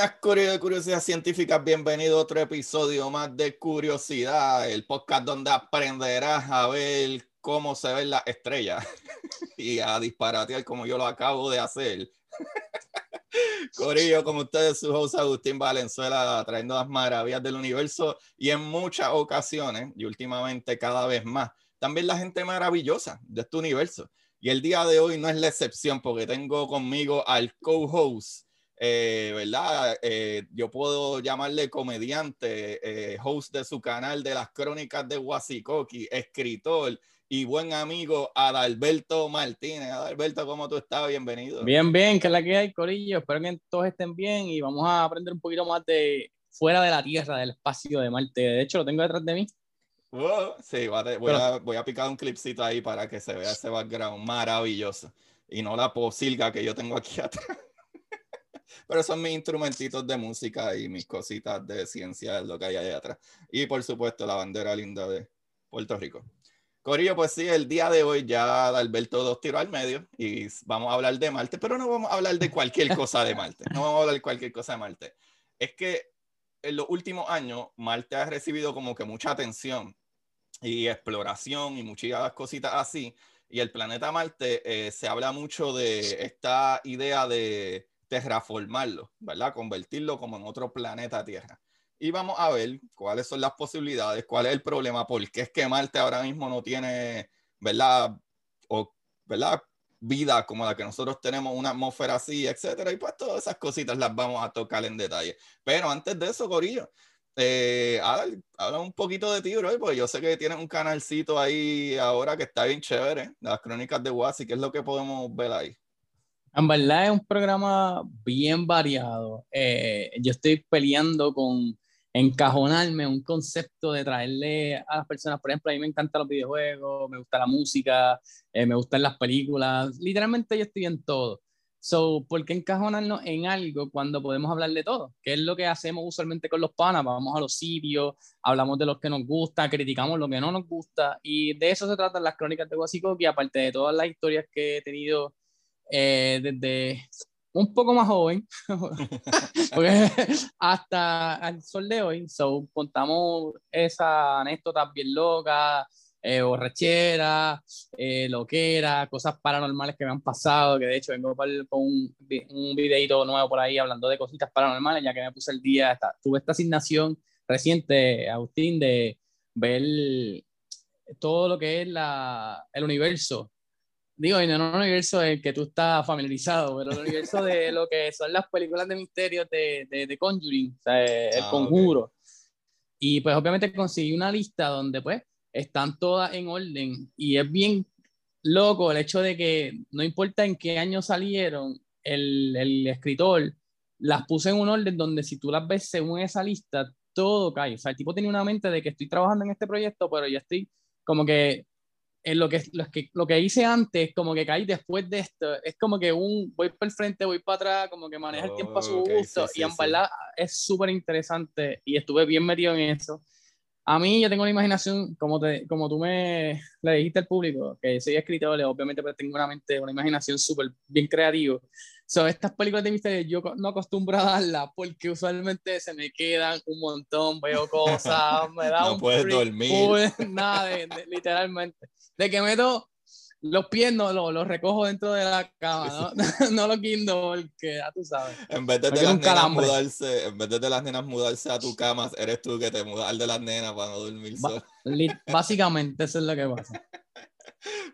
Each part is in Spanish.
Buenas de curiosidad científica, bienvenido a otro episodio más de Curiosidad, el podcast donde aprenderás a ver cómo se ven las estrellas y a disparatear como yo lo acabo de hacer. Corillo, como ustedes, su host Agustín Valenzuela, trayendo las maravillas del universo y en muchas ocasiones, y últimamente cada vez más, también la gente maravillosa de este universo. Y el día de hoy no es la excepción porque tengo conmigo al co-host eh, ¿verdad? Eh, yo puedo llamarle comediante, eh, host de su canal de las crónicas de Wasikoki, escritor y buen amigo Adalberto Martínez. Adalberto, ¿cómo tú estás? Bienvenido. Bien, bien, que es la que hay, Corillo. Espero que todos estén bien y vamos a aprender un poquito más de fuera de la Tierra, del espacio de Marte. De hecho, lo tengo detrás de mí. sí, voy a, voy a picar un clipcito ahí para que se vea ese background maravilloso y no la posilga que yo tengo aquí atrás. Pero son mis instrumentitos de música y mis cositas de ciencia, lo que hay allá atrás. Y por supuesto, la bandera linda de Puerto Rico. Corillo, pues sí, el día de hoy ya Alberto dos tiros al medio y vamos a hablar de Marte, pero no vamos a hablar de cualquier cosa de Marte. No vamos a hablar de cualquier cosa de Marte. Es que en los últimos años Marte ha recibido como que mucha atención y exploración y muchas cositas así. Y el planeta Marte eh, se habla mucho de esta idea de terraformarlo, ¿verdad? Convertirlo como en otro planeta Tierra. Y vamos a ver cuáles son las posibilidades, cuál es el problema, por qué es que Marte ahora mismo no tiene, ¿verdad? O, ¿verdad? Vida como la que nosotros tenemos, una atmósfera así, etcétera. Y pues todas esas cositas las vamos a tocar en detalle. Pero antes de eso, Corillo, eh, habla, un poquito de ti, bro, porque yo sé que tienes un canalcito ahí ahora que está bien chévere, las crónicas de Wasi, ¿qué es lo que podemos ver ahí? En verdad es un programa bien variado. Eh, yo estoy peleando con encajonarme un concepto de traerle a las personas, por ejemplo, a mí me encantan los videojuegos, me gusta la música, eh, me gustan las películas, literalmente yo estoy en todo. So, ¿por qué encajonarnos en algo cuando podemos hablar de todo? ¿Qué es lo que hacemos usualmente con los panas? Vamos a los sitios, hablamos de los que nos gusta, criticamos lo que no nos gusta, y de eso se tratan las crónicas de que aparte de todas las historias que he tenido eh, desde un poco más joven hasta el sol de hoy. So, contamos esa anécdota bien loca, eh, borrachera, eh, loquera, cosas paranormales que me han pasado, que de hecho vengo con un, un videito nuevo por ahí hablando de cositas paranormales, ya que me puse el día, tuve esta asignación reciente, Agustín, de ver todo lo que es la, el universo digo, en un universo en el que tú estás familiarizado, pero el universo de lo que son las películas de misterio de, de, de Conjuring, o sea, el ah, conjuro. Y pues obviamente conseguí una lista donde pues están todas en orden y es bien loco el hecho de que no importa en qué año salieron, el, el escritor las puso en un orden donde si tú las ves según esa lista, todo cae. O sea, el tipo tenía una mente de que estoy trabajando en este proyecto, pero ya estoy como que en lo que, lo que, lo que hice antes, como que caí después de esto, es como que un voy para el frente, voy para atrás, como que maneja el tiempo a su gusto, y en verdad es súper interesante y estuve bien metido en eso. A mí yo tengo una imaginación, como, te, como tú me le dijiste al público, que soy escritor, obviamente pues tengo una mente, una imaginación súper bien creativa. So, estas películas de misterio yo no acostumbro a darlas porque usualmente se me quedan un montón, veo cosas, me da no puedes dormir. nada, literalmente. De que meto los pies no los, recojo dentro de la cama, ¿no? no los guindo porque ya tú sabes. En vez de, las nenas mudarse, en vez de, las nenas mudarse a tu cama, eres tú que te mudas de las nenas para no dormir Básicamente, eso es lo que pasa.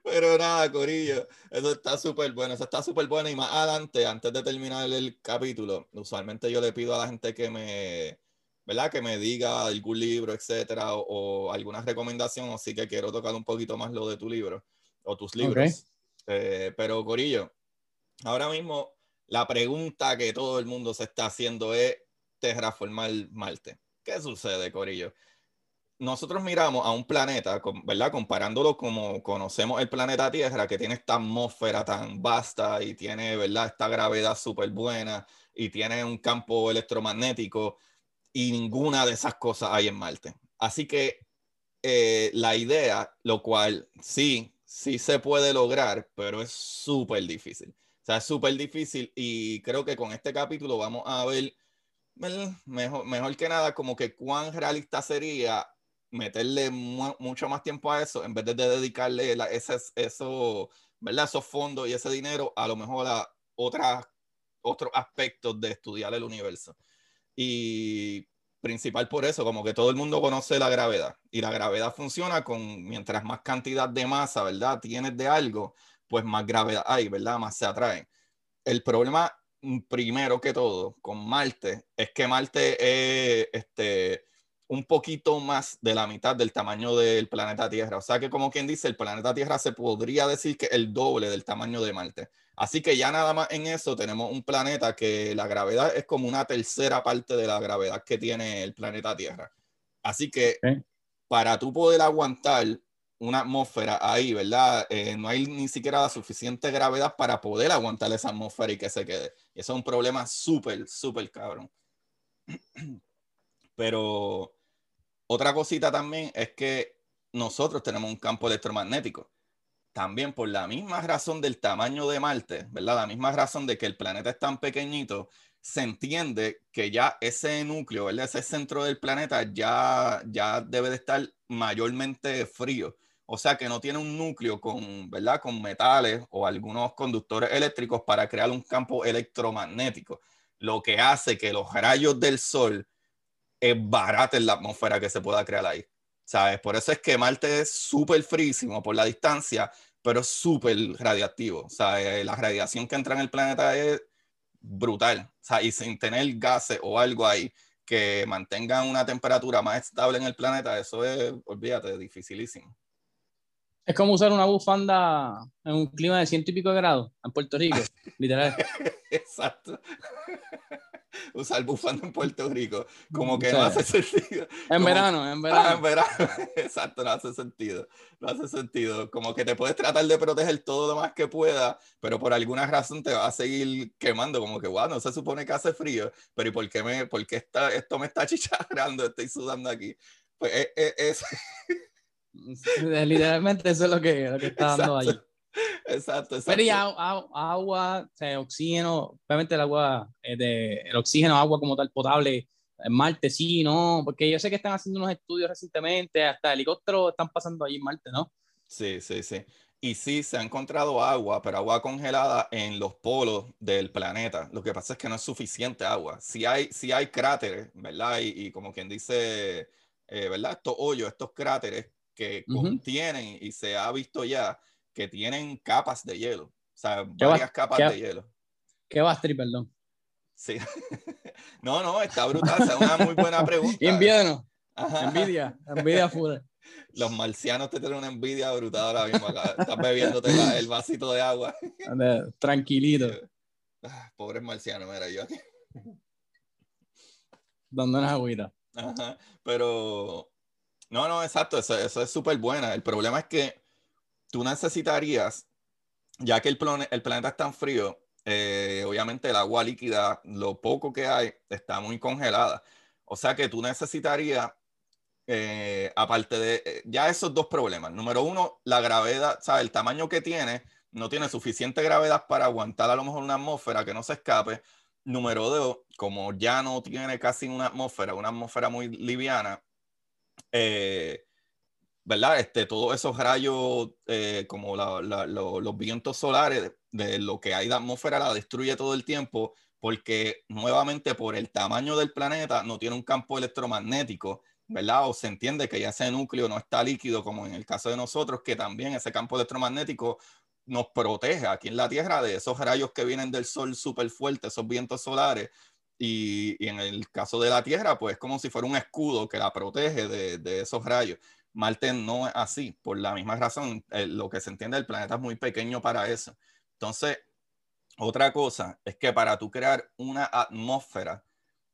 Pero nada, Corillo, eso está súper bueno, eso está súper bueno. Y más adelante, antes de terminar el capítulo, usualmente yo le pido a la gente que me, ¿verdad? Que me diga algún libro, etcétera, o, alguna recomendación, o sí que quiero tocar un poquito más lo de tu libro o tus libros. Eh, pero, Corillo, ahora mismo la pregunta que todo el mundo se está haciendo es terraformar Marte. ¿Qué sucede, Corillo? nosotros miramos a un planeta, ¿verdad? Comparándolo como conocemos el planeta Tierra, que tiene esta atmósfera tan vasta y tiene, ¿verdad? Esta gravedad súper buena y tiene un campo electromagnético y ninguna de esas cosas hay en Marte. Así que eh, la idea, lo cual sí, sí se puede lograr, pero es súper difícil. O sea, es súper difícil y creo que con este capítulo vamos a ver mejor, mejor que nada como que cuán realista sería meterle mucho más tiempo a eso en vez de, dedicarle ese, eso, ¿verdad? esos fondos y ese dinero a lo mejor a otros aspectos de estudiar el universo. Y principal por eso, como que todo el mundo conoce la gravedad y la gravedad funciona con mientras más cantidad de masa, ¿verdad? Tienes de algo, pues más gravedad hay, ¿verdad? Más se atraen. El problema mm, primero que todo con Marte es que Marte es este un poquito más de la mitad del tamaño del planeta Tierra. O sea que como quien dice, el planeta Tierra se podría decir que el doble del tamaño de Marte. Así que ya nada más en eso tenemos un planeta que la gravedad es como una tercera parte de la gravedad que tiene el planeta Tierra. Así que para tú poder aguantar una atmósfera ahí, ¿verdad? Eh, no hay ni siquiera la suficiente gravedad para poder aguantar esa atmósfera y que se quede. Eso es un problema súper, súper cabrón. Pero otra cosita también es que nosotros tenemos un campo electromagnético. También por la misma razón del tamaño de Marte, ¿verdad? La misma razón de que el planeta es tan pequeñito, se entiende que ya ese núcleo, ¿verdad? Ese centro del planeta ya, ya debe de estar mayormente frío. O sea que no tiene un núcleo con, ¿verdad? Con metales o algunos conductores eléctricos para crear un campo electromagnético, lo que hace que los rayos del Sol es barata en la atmósfera que se pueda crear ahí. ¿Sabes? Por eso es que Marte es súper frísimo por la distancia, pero es súper radiactivo. O sea, eh, la radiación que entra en el planeta es brutal. O sea, y sin tener gases o algo ahí que mantengan una temperatura más estable en el planeta, eso es, olvídate, dificilísimo. Es como usar una bufanda en un clima de ciento y pico de grados en Puerto Rico, literal. Exacto usar bufanda en Puerto Rico. Como que no hace sentido. En verano, en verano. Ah, en verano. Exacto, no hace sentido. No hace sentido. Como que te puedes tratar de proteger todo lo más que pueda, pero por alguna razón te va a seguir quemando. Como que, wow, no se supone que hace frío, pero ¿y por qué, me, por qué está, esto me está chicharrando? Estoy sudando aquí. Pues es. es, Literalmente eso es lo que, lo que está dando ahí. Exacto, exacto. Pero y agua, oxígeno, obviamente el agua, de, el oxígeno, agua como tal potable, en Marte sí, ¿no? Porque yo sé que están haciendo unos estudios recientemente, hasta helicópteros están pasando allí en Marte, ¿no? Sí, sí, sí. Y sí, se ha encontrado agua, pero agua congelada en los polos del planeta. Lo que pasa es que no es suficiente agua. Si hay, si hay cráteres, ¿verdad? Y, como quien dice, eh, ¿verdad? Estos hoyos, estos cráteres que contienen y se ha visto ya que tienen capas de hielo. O sea, varias capas de hielo. ¿Qué va, perdón? Sí. no, no, está brutal. es una muy buena pregunta. Invierno. Envidia. Envidia full. Los marcianos te tienen una envidia brutal ahora mismo acá. Estás bebiéndote el vasito de agua. Tranquilito. Ah, pobres marcianos, mira, yo aquí. Dando una agüita. Ajá. Pero, no, no, exacto, eso, eso es súper buena. El problema es que tú necesitarías, ya que el, el planeta es tan frío, eh, obviamente el agua líquida, lo poco que hay, está muy congelada. O sea que tú necesitarías, eh, aparte de eh, ya esos dos problemas. Número uno, la gravedad, sea, El tamaño que tiene, no tiene suficiente gravedad para aguantar a lo mejor una atmósfera que no se escape. Número dos, como ya no tiene casi una atmósfera, una atmósfera muy liviana, eh, ¿verdad? Este, todos esos rayos, eh, como los vientos solares, de, lo que hay de atmósfera, la destruye todo el tiempo, porque nuevamente por el tamaño del planeta no tiene un campo electromagnético ¿verdad? O se entiende que ya ese núcleo no está líquido como en el caso de nosotros, que también ese campo electromagnético nos protege aquí en la Tierra de esos rayos que vienen del Sol súper fuertes, esos vientos solares. Y, y, en el caso de la Tierra, pues como si fuera un escudo que la protege de, de esos rayos. Marte no es así, por la misma razón, lo que se entiende, el planeta es muy pequeño para eso. Entonces, otra cosa es que para tú crear una atmósfera,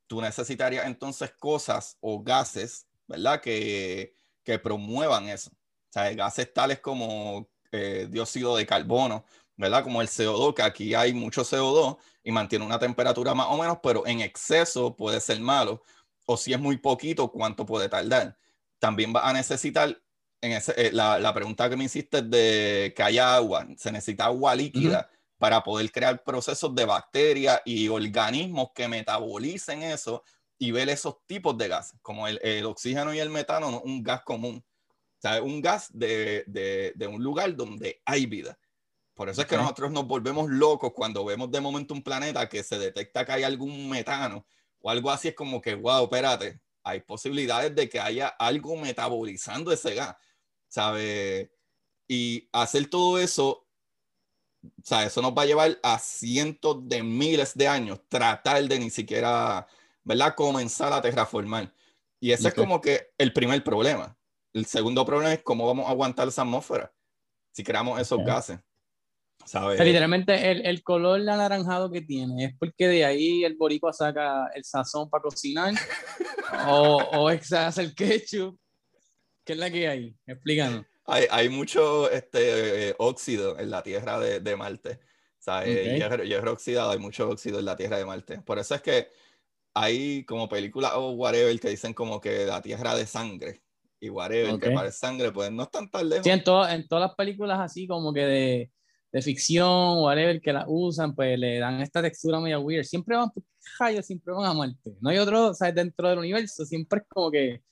tú necesitarías entonces cosas o gases, ¿verdad? Que, que promuevan eso. O sea, gases tales como eh, dióxido de carbono, ¿verdad? Como el CO2, que aquí hay mucho CO2 y mantiene una temperatura más o menos, pero en exceso puede ser malo. O si es muy poquito, ¿cuánto puede tardar? También va a necesitar, en ese, eh, la, la, pregunta que me hiciste de que haya agua, se necesita agua líquida para poder crear procesos de bacterias y organismos que metabolicen eso y ver esos tipos de gases, como el, el oxígeno y el metano, no un gas común. O sea, un gas de, de, de, un lugar donde hay vida. Por eso es que nosotros nos volvemos locos cuando vemos de momento un planeta que se detecta que hay algún metano o algo así, es como que, wow, espérate, hay posibilidades de que haya algo metabolizando ese gas, ¿sabe? Y hacer todo eso o sea, eso nos va a llevar a cientos de miles de años tratar de ni siquiera, ¿verdad? Comenzar a terraformar. Y ese es como que el primer problema. El segundo problema es cómo vamos a aguantar esa atmósfera si creamos esos gases. ¿Sabes? literalmente el, el, color anaranjado que tiene es porque de ahí el boricua saca el sazón para cocinar o, o hace el ketchup. ¿Qué es la que hay? Explícanos hay, hay mucho este, óxido en la tierra de, de Marte. O sea, okay. hierro, hierro, oxidado, hay mucho óxido en la tierra de Marte. Por eso es que hay como películas o whatever que dicen como que la tierra de sangre y whatever okay. que parece sangre, pues no están tan lejos. Sí, en, to en todas las películas así como que de, de ficción, whatever, que la usan, pues le dan esta textura medio weird. Siempre van, rayos, siempre van a Marte. No hay otro, o sea, dentro del universo, siempre es como que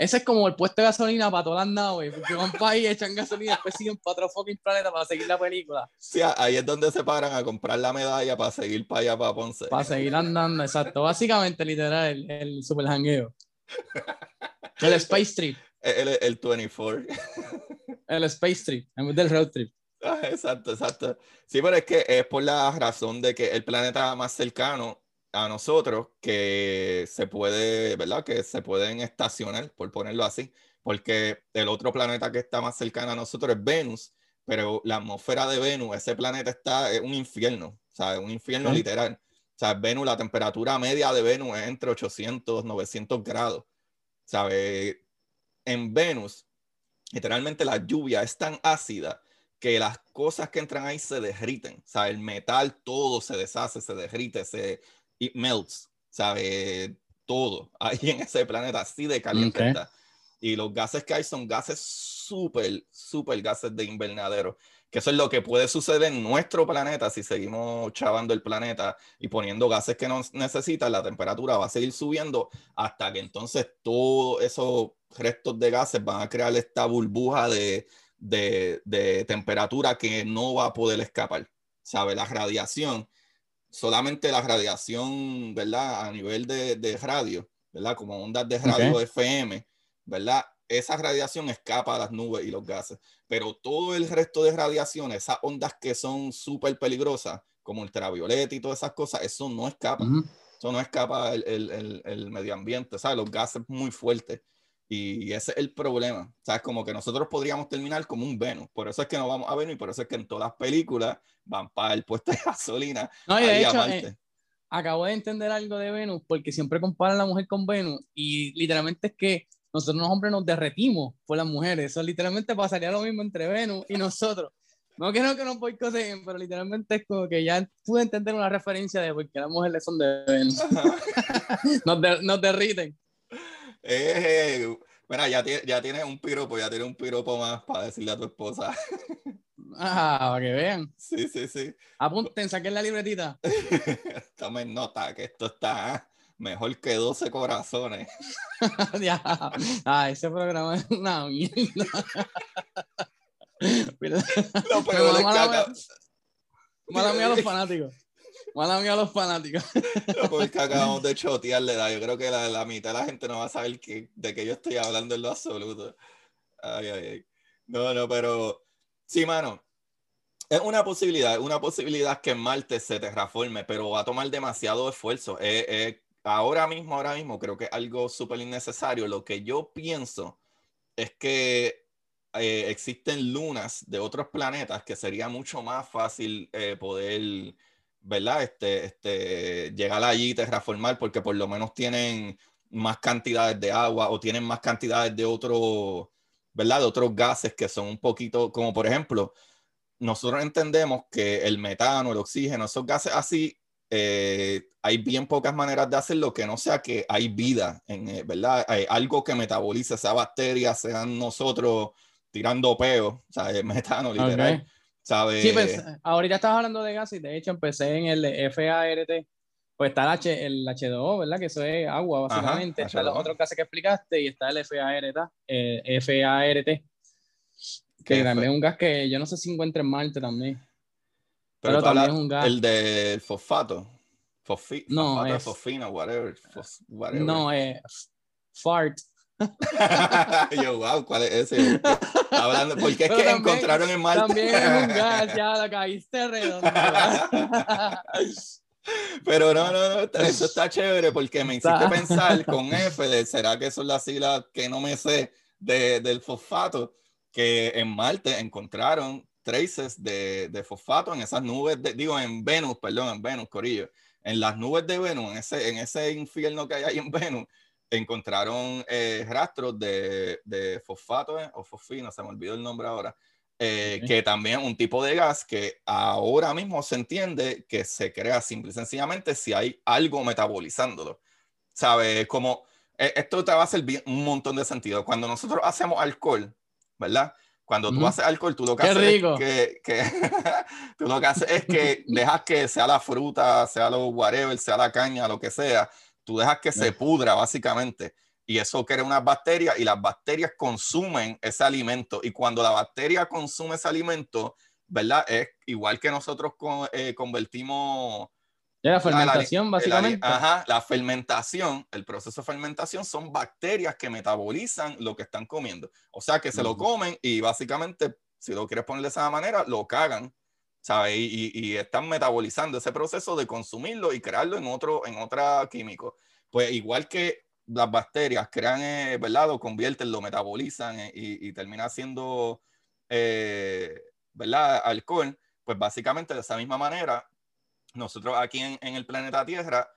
ese es como el puesto de gasolina para todas las naves, porque van para ahí, echan gasolina, después siguen para otro fucking planeta para seguir la película. Sí, ahí es donde se paran a comprar la medalla para seguir para allá, para Ponce. Para seguir andando, exacto. Básicamente, literal, el, el super jangueo. El Space Trip. El, el, el 24. El Space Trip, en vez del Road Trip. Ah, exacto, exacto. Sí, pero es que es por la razón de que el planeta más cercano a nosotros que se puede, ¿verdad? Que se pueden estacionar, por ponerlo así, porque el otro planeta que está más cercano a nosotros es Venus, pero la atmósfera de Venus, ese planeta está, es un infierno, o sea, un infierno ¿Sí? literal. O sea, Venus, la temperatura media de Venus es entre 800, 900 grados. ¿Sabe? En Venus, literalmente la lluvia es tan ácida que las cosas que entran ahí se derriten. O sea, el metal todo se deshace, se derrite, se, it melts, ¿sabe? Todo ahí en ese planeta, así de caliente okay. está. Y los gases que hay son gases súper, súper gases de invernadero. Que eso es lo que puede suceder en nuestro planeta si seguimos chavando el planeta y poniendo gases que no necesitan, la temperatura va a seguir subiendo hasta que entonces todos esos restos de gases van a crear esta burbuja de, de, de temperatura que no va a poder escapar. ¿Sabe? La radiación solamente la radiación, ¿verdad? A nivel de, de radio, ¿verdad? Como ondas de radio okay. FM, ¿verdad? Esa radiación escapa a las nubes y los gases, pero todo el resto de radiación, esas ondas que son súper peligrosas, como ultravioleta y todas esas cosas, eso no escapa. Uh -huh. Eso no escapa el, el, el, el medio ambiente, ¿sabes? Los gases muy fuertes. Y ese es el problema. ¿Sabes? Como que nosotros podríamos terminar como un Venus. Por eso es que no vamos a Venus y por eso es que en todas las películas van para el puesto de gasolina. No, y de hecho, eh, acabo de entender algo de Venus porque siempre comparan a la mujer con Venus y literalmente es que nosotros los hombres nos derretimos por las mujeres. Eso literalmente pasaría lo mismo entre Venus y nosotros. No que no que nos boicoteen, pero literalmente es como que ya pude entender una referencia de por qué las mujeres son de Venus. nos, de, nos derriten. Eh, mira, ya, ya tienes un piropo, ya tienes un piropo más para decirle a tu esposa. Ah, para que vean. Sí, sí, sí. Apunten, saquen la libretita. Tomen nota que esto está mejor que 12 corazones. ya. Ah, ese programa es una mierda. Lo peor es que acá... Mala mía a los fanáticos. Mala mía a los fanáticos. porque acabamos de chotearle, da. Yo creo que la, la, mitad de la gente no va a saber que, de qué yo estoy hablando en lo absoluto. Ay, ay, ay. No, no, pero sí, mano. Es una posibilidad, una posibilidad que Marte se terraforme, pero va a tomar demasiado esfuerzo. ahora mismo, ahora mismo, creo que es algo súper innecesario. Lo que yo pienso es que eh, existen lunas de otros planetas que sería mucho más fácil eh, poder, ¿verdad? Este, este, llegar allí y terraformar, porque por lo menos tienen más cantidades de agua o tienen más cantidades de otro, ¿verdad? De otros gases que son un poquito, como por ejemplo, nosotros entendemos que el metano, el oxígeno, esos gases así, eh, hay bien pocas maneras de hacerlo que no sea que hay vida, en, eh, ¿verdad? Hay algo que metabolice, sea bacteria, sean nosotros tirando peo, ¿sabes? Metano, literal. ¿Sabes? Sí, pues ahorita estás hablando de gases, de hecho empecé en el FART, pues está el, H, el H2O, ¿verdad? Que eso es agua, básicamente. está los otros gases que explicaste y está el FART, eh, FART que también es un gas que yo no sé si encuentra en Marte también. Pero, también es un gas. El de fosfato. Fosfi no, fosfato, es, fosfina, whatever, whatever. No, es fart. yo, wow, ¿cuál es ese? Hablando, porque es que encontraron en Marte. También es un gas, ya lo caíste redondo. Pero no, no, no, eso está chévere porque me hiciste pensar con F de será que son las siglas que no me sé de, del fosfato que en Marte encontraron traces de, de, fosfato en esas nubes, de, digo, en Venus, perdón, en Venus, Corillo, en las nubes de Venus, en ese, en ese infierno que hay ahí en Venus, encontraron eh, rastros de, de fosfato eh, o fosfina, se me olvidó el nombre ahora, eh, que también es un tipo de gas que ahora mismo se entiende que se crea simple y sencillamente si hay algo metabolizándolo. ¿Sabes? Como esto te va a hacer un montón de sentido. Cuando nosotros hacemos alcohol, ¿verdad? Cuando tú haces alcohol, tú lo que haces es que, que tú lo que haces es que dejas que sea la fruta, sea lo whatever, sea la caña, lo que sea, tú dejas que se pudra básicamente y eso crea unas bacterias y las bacterias consumen ese alimento y cuando la bacteria consume ese alimento, ¿verdad? Es igual que nosotros eh, convertimos la fermentación, básicamente. ajá, la fermentación, el proceso de fermentación son bacterias que metabolizan lo que están comiendo. O sea que se lo comen y básicamente, si lo quieres poner de esa manera, lo cagan, Y, están metabolizando ese proceso de consumirlo y crearlo en otro, en otra químico. Pues igual que las bacterias crean, eh, ¿verdad? Lo convierten, lo metabolizan eh, y, termina siendo, eh, ¿verdad? Alcohol. Pues básicamente de esa misma manera nosotros aquí en, el planeta Tierra,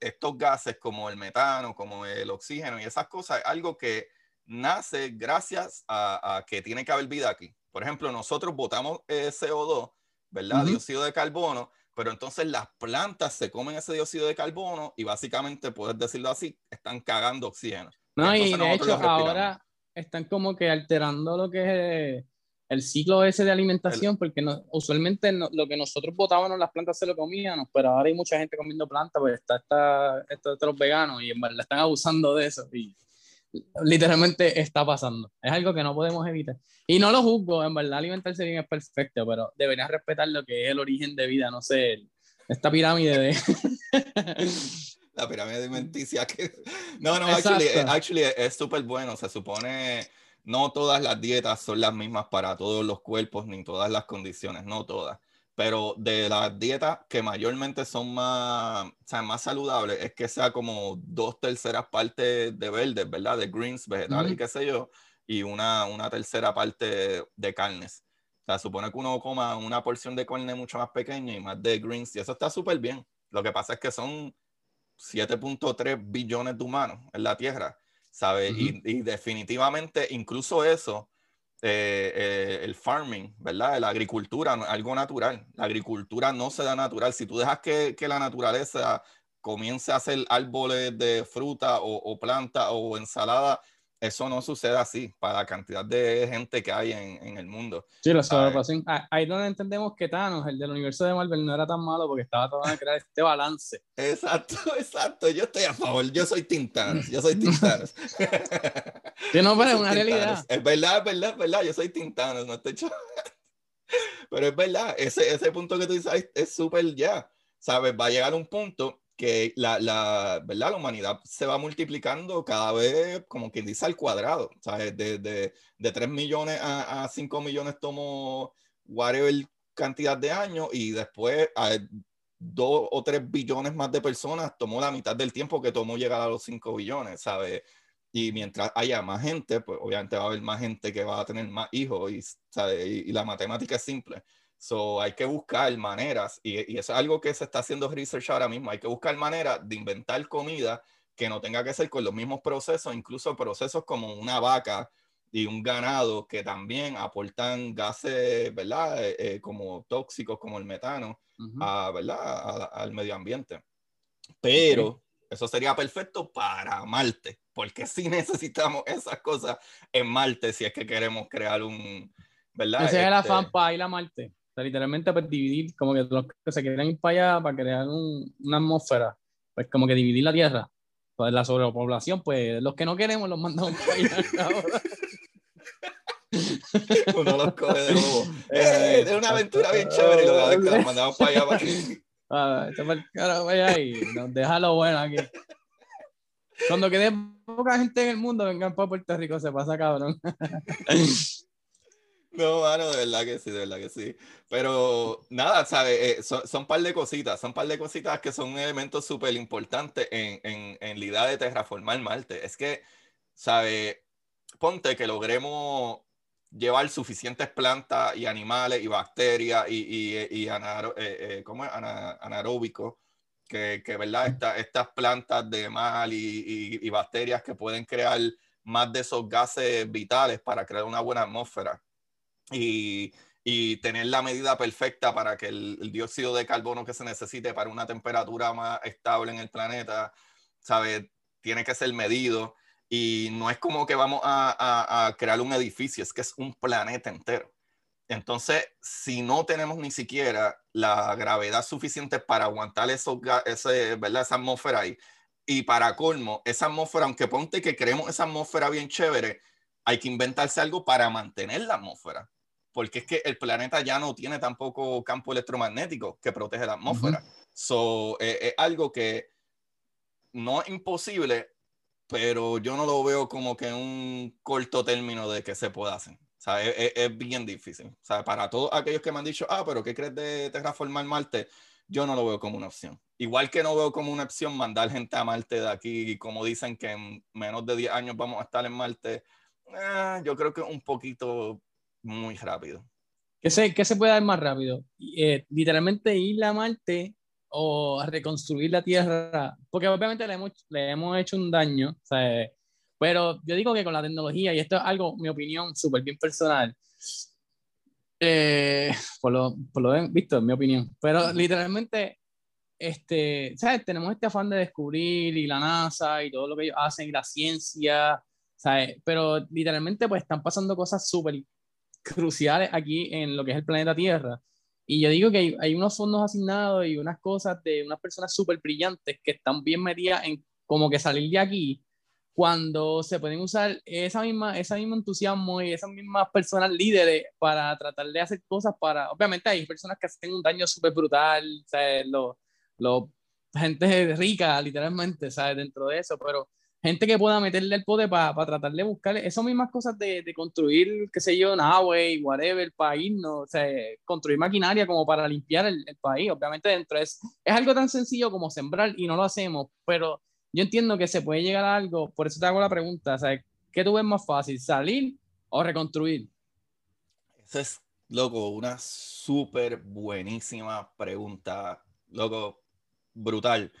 estos gases como el metano, como el oxígeno y esas cosas, algo que nace gracias a, que tiene que haber vida aquí. Por ejemplo, nosotros botamos CO2, ¿verdad? Dióxido de carbono, pero entonces las plantas se comen ese dióxido de carbono y básicamente, puedes decirlo así, están cagando oxígeno. No, y, de hecho ahora están como que alterando lo que es el ciclo ese de alimentación, porque no, usualmente lo que nosotros botábamos las plantas se lo comíamos, pero ahora hay mucha gente comiendo plantas, pues está, está, está, los veganos y en verdad están abusando de eso y literalmente está pasando. Es algo que no podemos evitar. Y no lo juzgo, en verdad alimentarse bien es perfecto, pero deberías respetar lo que es el origen de vida, no sé, esta pirámide de... La pirámide alimenticia que... No, no, actually, actually es súper bueno, se supone no todas las dietas son las mismas para todos los cuerpos ni todas las condiciones, no todas. Pero de las dietas que mayormente son más, más saludables, es que sea como dos terceras partes de verdes, ¿verdad? De greens, vegetales y qué sé yo, y una, una tercera parte de carnes. O sea, supone que uno coma una porción de carne mucho más pequeña y más de greens, y eso está súper bien. Lo que pasa es que son 7.3 billones de humanos en la Tierra ¿sabes? y, definitivamente, incluso eso, eh, eh, el farming, ¿verdad? La agricultura, algo natural. La agricultura no se da natural. Si tú dejas que, que la naturaleza comience a hacer árboles de fruta o, o planta o ensalada, eso no sucede así para la cantidad de gente que hay en, en el mundo. Sí, lo sobrepasó. Ah, ahí donde entendemos que Thanos, el del universo de Marvel, no era tan malo porque estaba tratando de crear este balance. Exacto, exacto. Yo estoy a favor. Yo soy Tintanos. Yo soy Tintanos. sí, no, pero es una realidad. Es verdad, es verdad, es verdad. Yo soy Tintanos. No estoy Pero es verdad. Ese, ese punto que tú dices es súper ya. ¿sabes? Va a llegar un punto que la, la, ¿verdad? la humanidad se va multiplicando cada vez, como quien dice, al cuadrado. ¿sabes? De, de, de 3 millones a, a 5 millones tomó whatever cantidad de años y después a 2 o 3 billones más de personas tomó la mitad del tiempo que tomó llegar a los 5 billones, ¿sabes? Y mientras haya más gente, pues obviamente va a haber más gente que va a tener más hijos y, ¿sabes? y, y la matemática es simple. So, hay que buscar maneras, y, y, eso es algo que se está haciendo research ahora mismo, hay que buscar maneras de inventar comida que no tenga que ser con los mismos procesos, incluso procesos como una vaca y un ganado que también aportan gases, ¿verdad? Eh, eh, como tóxicos, como el metano, uh -huh. a, ¿verdad? A, al medio ambiente. Pero okay. eso sería perfecto para Marte, porque sí necesitamos esas cosas en Marte si es que queremos crear un, ¿verdad? Ese este... es el afán para ir a Marte sea, literalmente pues dividir, como que los que se quieren ir para allá para crear un, una atmósfera, pues como que dividir la Tierra. Pues la sobrepoblación, pues los que no queremos los mandamos para allá. Uno los coge de nuevo. Eh, es una aventura bien chévere y lo que los mandamos para allá. Para... Ah, para allá y nos deja lo bueno aquí. Cuando quede poca gente en el mundo, vengan para Puerto Rico, se pasa cabrón. No, mano, de verdad que sí, de verdad que sí. Pero nada, ¿sabes? Eh, son, son un par de cositas, son un par de cositas que son elementos súper importantes en, en, en, la idea de terraformar Marte. Es que, ¿sabes? Ponte que logremos llevar suficientes plantas y animales y bacterias y, y, y anaro, eh, eh, ¿cómo es? Ana, anaeróbicos, que, que, ¿verdad? Esta, estas plantas de mal y, y bacterias que pueden crear más de esos gases vitales para crear una buena atmósfera y, y, tener la medida perfecta para que el, el, dióxido de carbono que se necesite para una temperatura más estable en el planeta, ¿sabe? Tiene que ser medido y no es como que vamos a, a, a crear un edificio, es que es un planeta entero. Entonces, si no tenemos ni siquiera la gravedad suficiente para aguantar esos, ese, ¿verdad? esa atmósfera ahí, y para colmo, esa atmósfera, aunque ponte que creemos esa atmósfera bien chévere, hay que inventarse algo para mantener la atmósfera porque es que el planeta ya no tiene tampoco campo electromagnético que protege la atmósfera. Uh -huh. So, eh, es algo que no es imposible, pero yo no lo veo como que un corto término de que se pueda hacer. O sea, es, es, es, bien difícil. O sea, para todos aquellos que me han dicho, ah, pero ¿qué crees de terraformar Marte? Yo no lo veo como una opción. Igual que no veo como una opción mandar gente a Marte de aquí, y como dicen que en menos de 10 años vamos a estar en Marte, eh, yo creo que un poquito muy rápido. ¿Qué se, qué se puede dar más rápido? Eh, literalmente ir a Marte o a reconstruir la Tierra, porque obviamente le hemos, le hemos hecho un daño, o sea, pero yo digo que con la tecnología, y esto es algo, mi opinión, súper bien personal, eh, por, lo, por lo visto, en mi opinión, pero literalmente, este, ¿sabes? Tenemos este afán de descubrir y la NASA y todo lo que ellos hacen y la ciencia, ¿sabes? Pero literalmente pues están pasando cosas súper cruciales aquí en lo que es el planeta Tierra. Y yo digo que hay, hay unos fondos asignados y unas cosas de unas personas súper brillantes que están bien metidas en como que salir de aquí cuando se pueden usar esa misma, ese mismo entusiasmo y esas mismas personas líderes para tratar de hacer cosas para, obviamente hay personas que hacen un daño súper brutal, ¿sabes? Lo, lo, gente rica literalmente, ¿sabes? Dentro de eso, pero gente que pueda meterle el poder para pa tratar de buscar esas mismas cosas de, de construir, qué sé yo, Nahue, whatever, país, ¿no? O sea, construir maquinaria como para limpiar el, país. Obviamente dentro es, es algo tan sencillo como sembrar y no lo hacemos, pero yo entiendo que se puede llegar a algo, por eso te hago la pregunta, sea, ¿qué tú ves más fácil, salir o reconstruir? Esa es, loco, una súper buenísima pregunta, loco, brutal.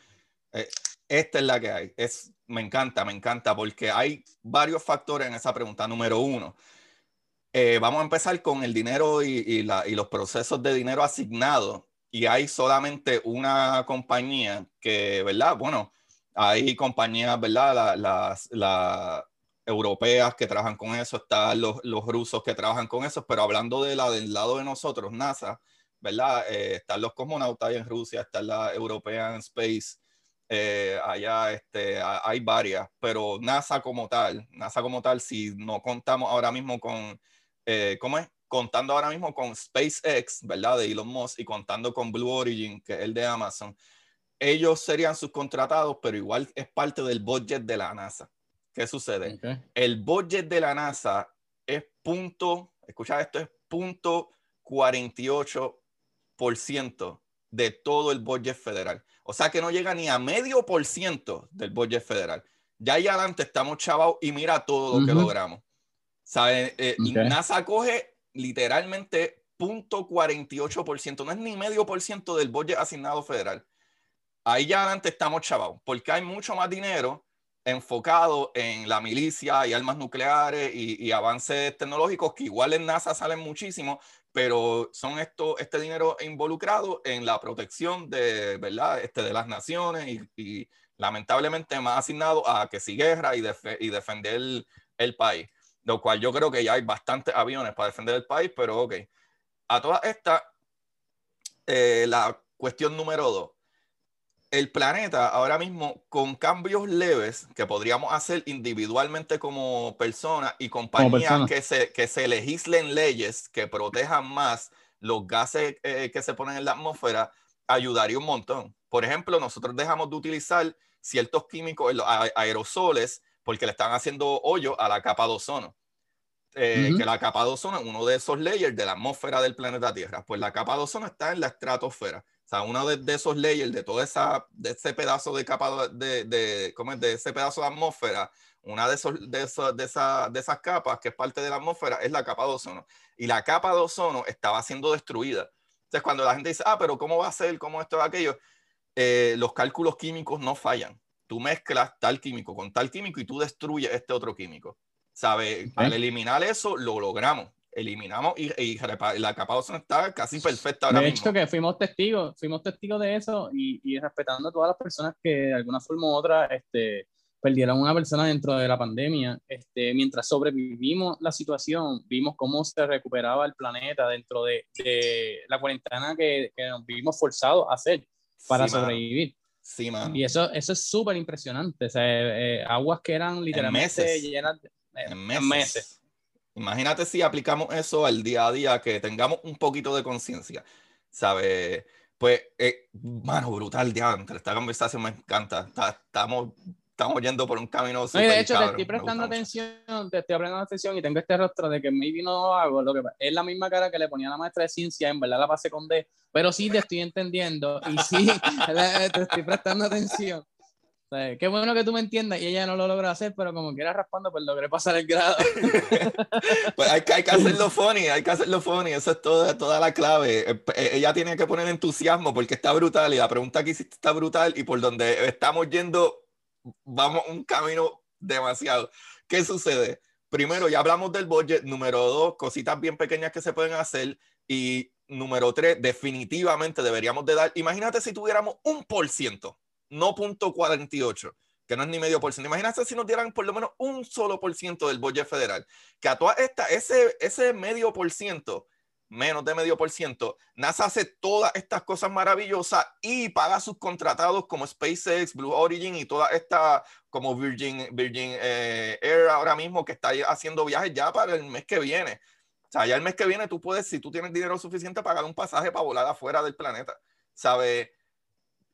Eh, esta es la que hay. Es, me encanta, me encanta, porque hay varios factores en esa pregunta. Número uno, eh, vamos a empezar con el dinero y, los procesos de dinero asignado. Y hay solamente una compañía que, ¿verdad? Bueno, hay compañías, ¿verdad? Las la, la europeas que trabajan con eso, están los, rusos que trabajan con eso, pero hablando de la del lado de nosotros, NASA, ¿verdad? Eh, están los cosmonautas en Rusia, está la European Space eh, allá este, hay varias, pero NASA como tal, NASA como tal, si no contamos ahora mismo con, eh, ¿cómo es? contando ahora mismo con SpaceX, ¿verdad? De Elon Musk y contando con Blue Origin, que es el de Amazon, ellos serían subcontratados, pero igual es parte del budget de la NASA. ¿Qué sucede? El budget de la NASA es punto, escucha esto, es punto 48% de todo el budget federal. O sea que no llega ni a medio por ciento del budget federal. Ya ahí adelante estamos chavados y mira todo lo que logramos. ¿Sabe? Eh, NASA coge literalmente punto 48%, no es ni medio por ciento del budget asignado federal. Ahí ya adelante estamos chavados, porque hay mucho más dinero enfocado en la milicia y armas nucleares y, avances tecnológicos que igual en NASA salen muchísimo, pero son esto, este dinero involucrado en la protección de, ¿verdad? Este, de las naciones y, lamentablemente más asignado a que si guerra y, y defender el, país, lo cual yo creo que ya hay bastantes aviones para defender el país, pero ok. A todas estas, eh, la cuestión número dos, el planeta ahora mismo con cambios leves que podríamos hacer individualmente como personas y compañías que, se, que se legislen leyes que protejan más los gases eh, que se ponen en la atmósfera, ayudaría un montón. Por ejemplo, nosotros dejamos de utilizar ciertos químicos, aerosoles, porque le están haciendo hoyo a la capa de ozono. Eh, que la capa de ozono es uno de esos layers de la atmósfera del planeta Tierra. Pues la capa de ozono está en la estratosfera. O sea, uno de, esos layers, de todo esa, de ese pedazo de capa de, de, ¿cómo es? de ese pedazo de atmósfera, una de, esos, de, esos, de, esa, de esas capas que es parte de la atmósfera es la capa de ozono. Y la capa de ozono estaba siendo destruida. Entonces, cuando la gente dice, ah, pero ¿cómo va a ser? ¿Cómo esto, aquello? Eh, los cálculos químicos no fallan. Tú mezclas tal químico con tal químico y tú destruyes este otro químico. ¿Sabes? Al eliminar eso, lo logramos eliminamos y, la capa de ozono está casi perfecta ahora de hecho, que fuimos testigos, fuimos testigos de eso y, y, respetando a todas las personas que de alguna forma u otra este, perdieron una persona dentro de la pandemia. Este, mientras sobrevivimos la situación, vimos cómo se recuperaba el planeta dentro de, de la cuarentena que, que, nos vimos forzados a hacer para sobrevivir. Sí, man. Y eso, eso es súper impresionante. O sea, eh, aguas que eran literalmente llenas de, en meses. Imagínate si aplicamos eso al día a día, que tengamos un poquito de conciencia, ¿sabes? Pues, eh, mano, brutal, diantre, esta conversación me encanta. estamos, estamos yendo por un camino super, De hecho, te estoy prestando atención, te estoy prestando atención y tengo este rostro de que maybe no lo hago. Lo que es la misma cara que le ponía la maestra de ciencia, en verdad la pasé con D, pero sí te estoy entendiendo y sí te estoy prestando atención qué bueno que tú me entiendas y ella no lo logró hacer, pero como quiera raspando, pues logré pasar el grado. pues hay, hay, que hacerlo funny, hay que hacerlo funny, eso es toda, toda la clave. Eh, eh, ella tiene que poner entusiasmo porque está brutal y la pregunta que hiciste está brutal y por donde estamos yendo, vamos un camino demasiado. ¿Qué sucede? Primero, ya hablamos del budget. Número dos, cositas bien pequeñas que se pueden hacer. Y número tres, definitivamente deberíamos de dar, imagínate si tuviéramos un por ciento no punto 48, que no es ni medio por ciento. Imagínate si nos dieran por lo menos un solo por ciento del budget federal, que a toda esta, ese, ese medio por ciento, menos de medio por ciento, NASA hace todas estas cosas maravillosas y paga sus contratados como SpaceX, Blue Origin y toda esta, como Virgin, Virgin eh, Air ahora mismo, que está haciendo viajes ya para el mes que viene. O sea, ya el mes que viene tú puedes, si tú tienes dinero suficiente, pagar un pasaje para volar afuera del planeta. ¿Sabes?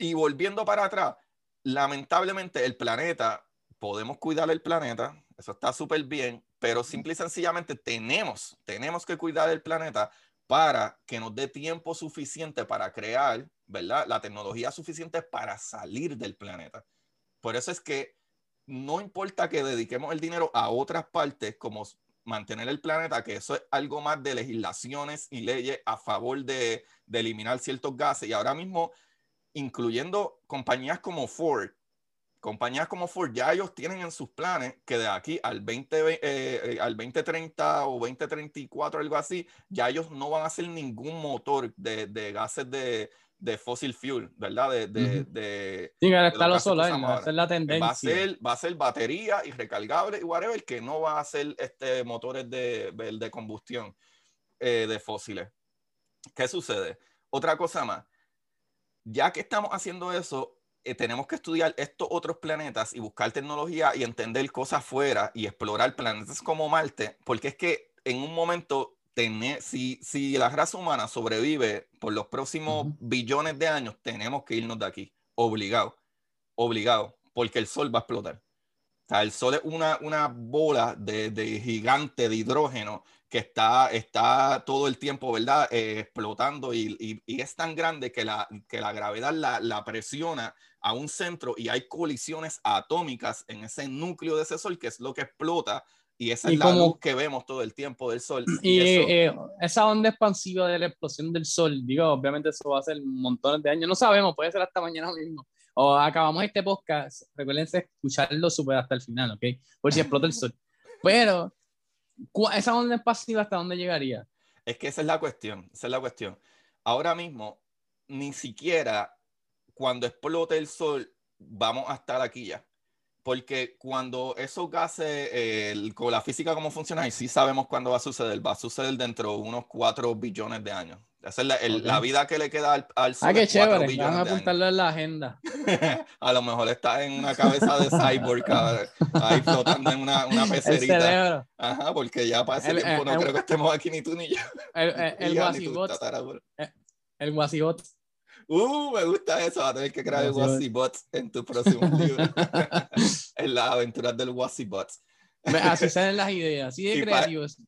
Y volviendo para atrás, lamentablemente el planeta, podemos cuidar el planeta, eso está súper bien, pero simple y sencillamente tenemos, tenemos que cuidar el planeta para que nos dé tiempo suficiente para crear, ¿verdad? La tecnología suficiente para salir del planeta. Por eso es que no importa que dediquemos el dinero a otras partes como mantener el planeta, que eso es algo más de legislaciones y leyes a favor de, de eliminar ciertos gases. Y ahora mismo incluyendo compañías como Ford. Compañías como Ford ya ellos tienen en sus planes que de aquí al, 20, eh, eh, al 2030 o 2034, algo así, ya ellos no van a hacer ningún motor de, de gases de, de fossil fuel, ¿verdad? De, de, de sí, está lo solar, va a ser la tendencia. Va a ser, va a ser batería y recargable y whatever, que no va a ser este, motores de, de combustión eh, de fósiles. ¿Qué sucede? Otra cosa más ya que estamos haciendo eso, eh, tenemos que estudiar estos otros planetas y buscar tecnología y entender cosas fuera y explorar planetas como Marte, porque es que en un momento tener, si, si la raza humana sobrevive por los próximos billones de años, tenemos que irnos de aquí, obligado, obligado, porque el sol va a explotar. O sea, el sol es una, una bola de, de gigante de hidrógeno que está, está todo el tiempo, ¿verdad? Eh, explotando y, y, y, es tan grande que la, que la gravedad la, la, presiona a un centro y hay colisiones atómicas en ese núcleo de ese sol que es lo que explota y esa es la luz que vemos todo el tiempo del sol. Y, eh, esa onda expansiva de la explosión del sol, digo, obviamente eso va a ser montones de años, no sabemos, puede ser hasta mañana mismo. O acabamos este podcast, recuérdense escucharlo super hasta el final, ¿ok? Por si explota el sol. Pero esa onda pasiva hasta dónde llegaría? Es que esa es la cuestión, esa es la cuestión. Ahora mismo, ni siquiera cuando explote el sol vamos a estar aquí ya. Porque cuando esos gases, con la física cómo funciona, y sí sabemos cuándo va a suceder, va a suceder dentro de unos 4 billones de años. Esa es la, vida que le queda al, al. Ah, qué chévere. Vamos a apuntarlo en la agenda. a lo mejor está en una cabeza de cyborg ahí flotando en una, una pecerita. Ajá, porque ya para ese tiempo no creo que estemos aquí ni tú ni yo. El, el, el guasibot. El guasibot. Uh, me gusta eso. Va a tener que crear el Wasibot en tu próximo libro. en las aventuras del Wasibot. Así salen las ideas, así de creativos.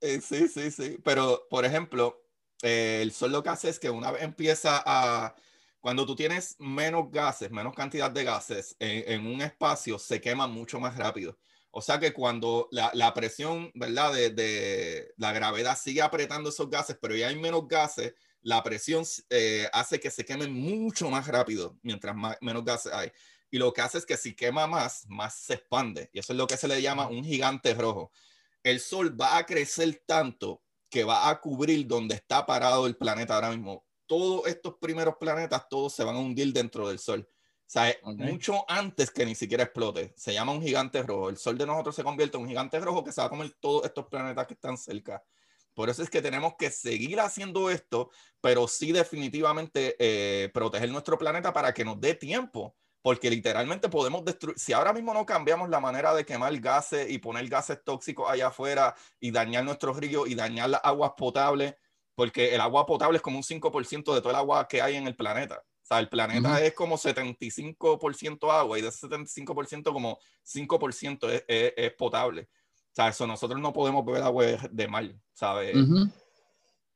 Eh, sí, sí, sí. Pero, por ejemplo, eh, el sol lo que hace es que una vez empieza a. Cuando tú tienes menos gases, menos cantidad de gases en, un espacio, se quema mucho más rápido. O sea que cuando la, la presión, ¿verdad? De, de, la gravedad sigue apretando esos gases, pero ya hay menos gases, la presión eh, hace que se quemen mucho más rápido mientras menos gases hay. Y lo que hace es que si quema más, más se expande. Y eso es lo que se le llama un gigante rojo. El sol va a crecer tanto que va a cubrir donde está parado el planeta ahora mismo. Todos estos primeros planetas, todos se van a hundir dentro del sol. O sea, mucho antes que ni siquiera explote. Se llama un gigante rojo. El sol de nosotros se convierte en un gigante rojo que se va a comer todos estos planetas que están cerca. Por eso es que tenemos que seguir haciendo esto, pero sí definitivamente eh, proteger nuestro planeta para que nos dé tiempo, porque literalmente podemos destruir, si ahora mismo no cambiamos la manera de quemar gases y poner gases tóxicos allá afuera y dañar nuestros ríos y dañar las aguas potables, porque el agua potable es como un 5% de todo el agua que hay en el planeta. O sea, el planeta es como 75% agua y de ese 75% como 5% es potable. O sea, eso nosotros no podemos beber agua de mal, ¿sabes?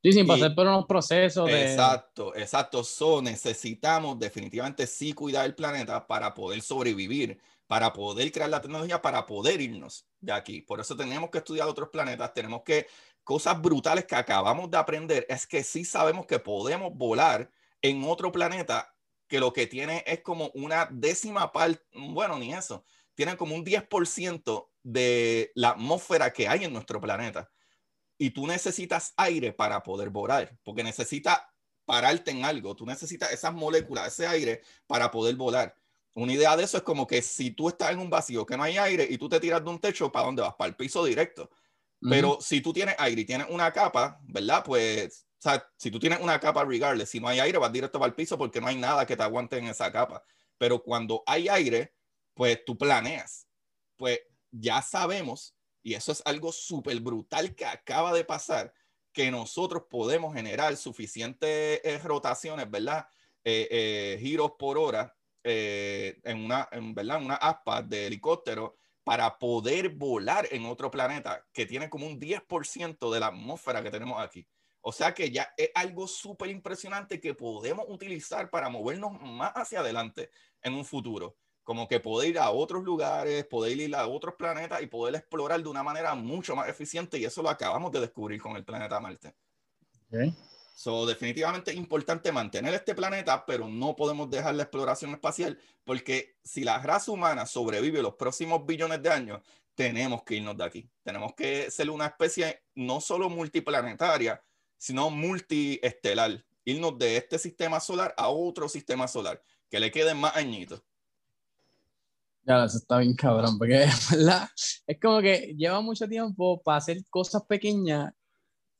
Sí, sin pasar por unos procesos de... Exacto, exacto. So, necesitamos definitivamente sí cuidar el planeta para poder sobrevivir, para poder crear la tecnología, para poder irnos de aquí. Por eso tenemos que estudiar otros planetas, tenemos que... Cosas brutales que acabamos de aprender es que sí sabemos que podemos volar en otro planeta que lo que tiene es como una décima parte, bueno, ni eso, tiene como un 10% de la atmósfera que hay en nuestro planeta. Y tú necesitas aire para poder volar, porque necesitas pararte en algo. Tú necesitas esas moléculas, ese aire para poder volar. Una idea de eso es como que si tú estás en un vacío que no hay aire y tú te tiras de un techo, ¿para dónde vas? Para el piso directo. Pero si tú tienes aire y tienes una capa, ¿verdad? Pues, o sea, si tú tienes una capa, regardless, si no hay aire, vas directo para el piso porque no hay nada que te aguante en esa capa. Pero cuando hay aire, pues tú planeas. Pues ya sabemos, y eso es algo súper brutal que acaba de pasar, que nosotros podemos generar suficientes eh, rotaciones, ¿verdad? Eh, eh, giros por hora en una, ¿verdad? una aspa de helicóptero para poder volar en otro planeta que tiene como un 10% de la atmósfera que tenemos aquí. O sea que ya es algo súper impresionante que podemos utilizar para movernos más hacia adelante en un futuro como que poder ir a otros lugares, poder ir a otros planetas y poder explorar de una manera mucho más eficiente y eso lo acabamos de descubrir con el planeta Marte. Okay. So, definitivamente es importante mantener este planeta, pero no podemos dejar la exploración espacial porque si la raza humana sobrevive los próximos billones de años, tenemos que irnos de aquí. Tenemos que ser una especie no solo multiplanetaria, sino multiestelar. Irnos de este sistema solar a otro sistema solar, que le queden más añitos. Ya, eso está bien cabrón, porque ¿verdad? es como que lleva mucho tiempo para hacer cosas pequeñas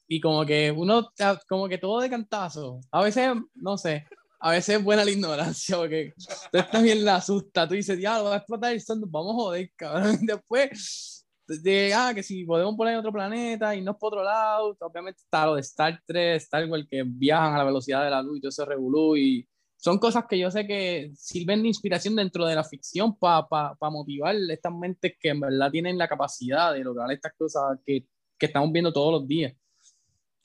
y como que uno, como que todo de cantazo. A veces, no sé, a veces es buena la ignorancia, porque tú estás bien la asusta, tú dices, ya, lo va a explotar el vamos a joder, cabrón. Después, de, ah, que si podemos poner en otro planeta y no es por otro lado, obviamente está lo de Star Trek, Star Wars, que viajan a la velocidad de la luz y todo ese revolú, y son cosas que yo sé que sirven de inspiración dentro de la ficción para pa, pa motivar estas mentes que en verdad tienen la capacidad de lograr estas cosas que, que estamos viendo todos los días.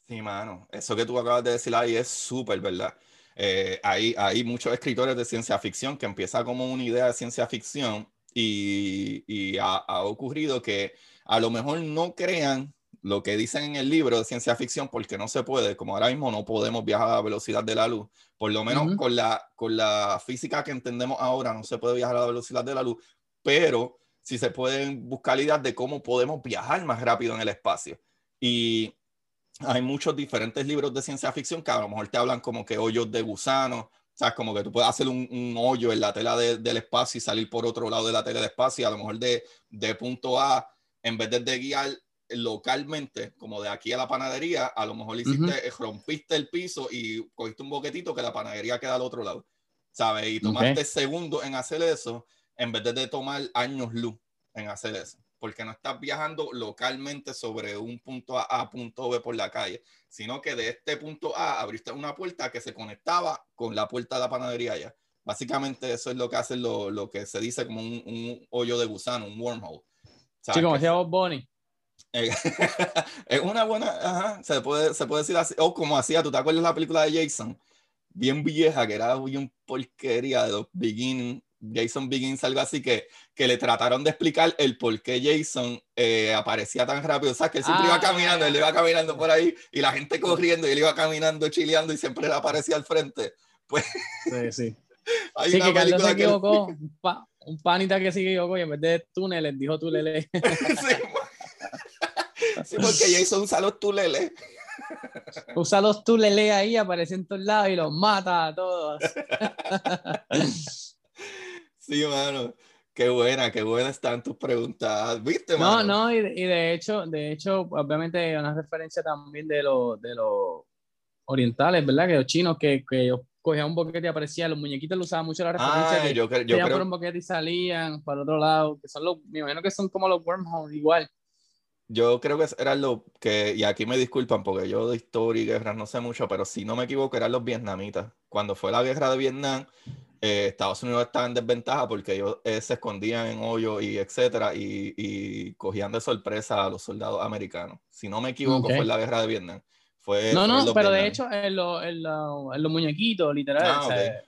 Sí, mano, eso que tú acabas de decir ahí es súper verdad. Eh, hay, hay muchos escritores de ciencia ficción que empieza como una idea de ciencia ficción y, y ha, ha, ocurrido que a lo mejor no crean lo que dicen en el libro de ciencia ficción porque no se puede, como ahora mismo no podemos viajar a la velocidad de la luz, por lo menos uh -huh. con, la, con la física que entendemos ahora no se puede viajar a la velocidad de la luz, pero sí se pueden buscar ideas de cómo podemos viajar más rápido en el espacio. Y hay muchos diferentes libros de ciencia ficción que a lo mejor te hablan como que hoyos de gusano, ¿sabes? Como que tú puedes hacer un, un hoyo en la tela de, del espacio y salir por otro lado de la tela del espacio, y a lo mejor de, de punto A, en vez de, de guiar localmente, como de aquí a la panadería, a lo mejor hiciste, uh -huh. rompiste el piso y cogiste un boquetito que la panadería queda al otro lado, ¿sabes? Y tomaste okay. segundos en hacer eso en vez de tomar años luz en hacer eso porque no estás viajando localmente sobre un punto A a punto B por la calle, sino que de este punto A abriste una puerta que se conectaba con la puerta de la panadería allá. Básicamente eso es lo que hace lo, lo que se dice como un, un, hoyo de gusano, un wormhole. Sí, como decía Bonnie. es una buena, ajá, se puede, se puede decir así, o como hacía, ¿tú te acuerdas de la película de Jason? Bien vieja, que era bien porquería de los beginning Jason Begins, algo así, que, que le trataron de explicar el por qué Jason eh, aparecía tan rápido. O sea, que él siempre ah, iba caminando, él iba caminando por ahí y la gente corriendo y él iba caminando, chileando y siempre le aparecía al frente. Pues. Sí, sí. Hay sí, que Carlos se equivocó. Que... Un, pa, un, panita que se equivocó y en vez de túneles dijo túneles. sí, sí, porque Jason usa los túneles. Usa los túneles ahí, aparece en todos lados y los mata a todos. Sí, mano. Qué buena, qué buena están tus preguntas. ¿Viste, mano? No, no, y, y, de hecho, de hecho, obviamente una referencia también de los de los orientales, ¿verdad? Que los chinos que, que ellos cogían un boquete y aparecían, los muñequitos lo usaban mucho la referencia. Ah, que yo, yo creo... por un boquete y salían para el otro lado, que son los, me imagino que son como los wormholes, igual. Yo creo que eran los que, y aquí me disculpan porque yo de historia y guerras no sé mucho, pero si no me equivoco eran los vietnamitas. Cuando fue la guerra de Vietnam, eh, Estados Unidos estaba en desventaja porque ellos eh, se escondían en hoyos y etcétera y, y, cogían de sorpresa a los soldados americanos. Si no me equivoco, okay. fue la guerra de Vietnam. Fue, no, no, pero de hecho en, lo, en, lo, en, los muñequitos, literal. Ah, okay. o sea,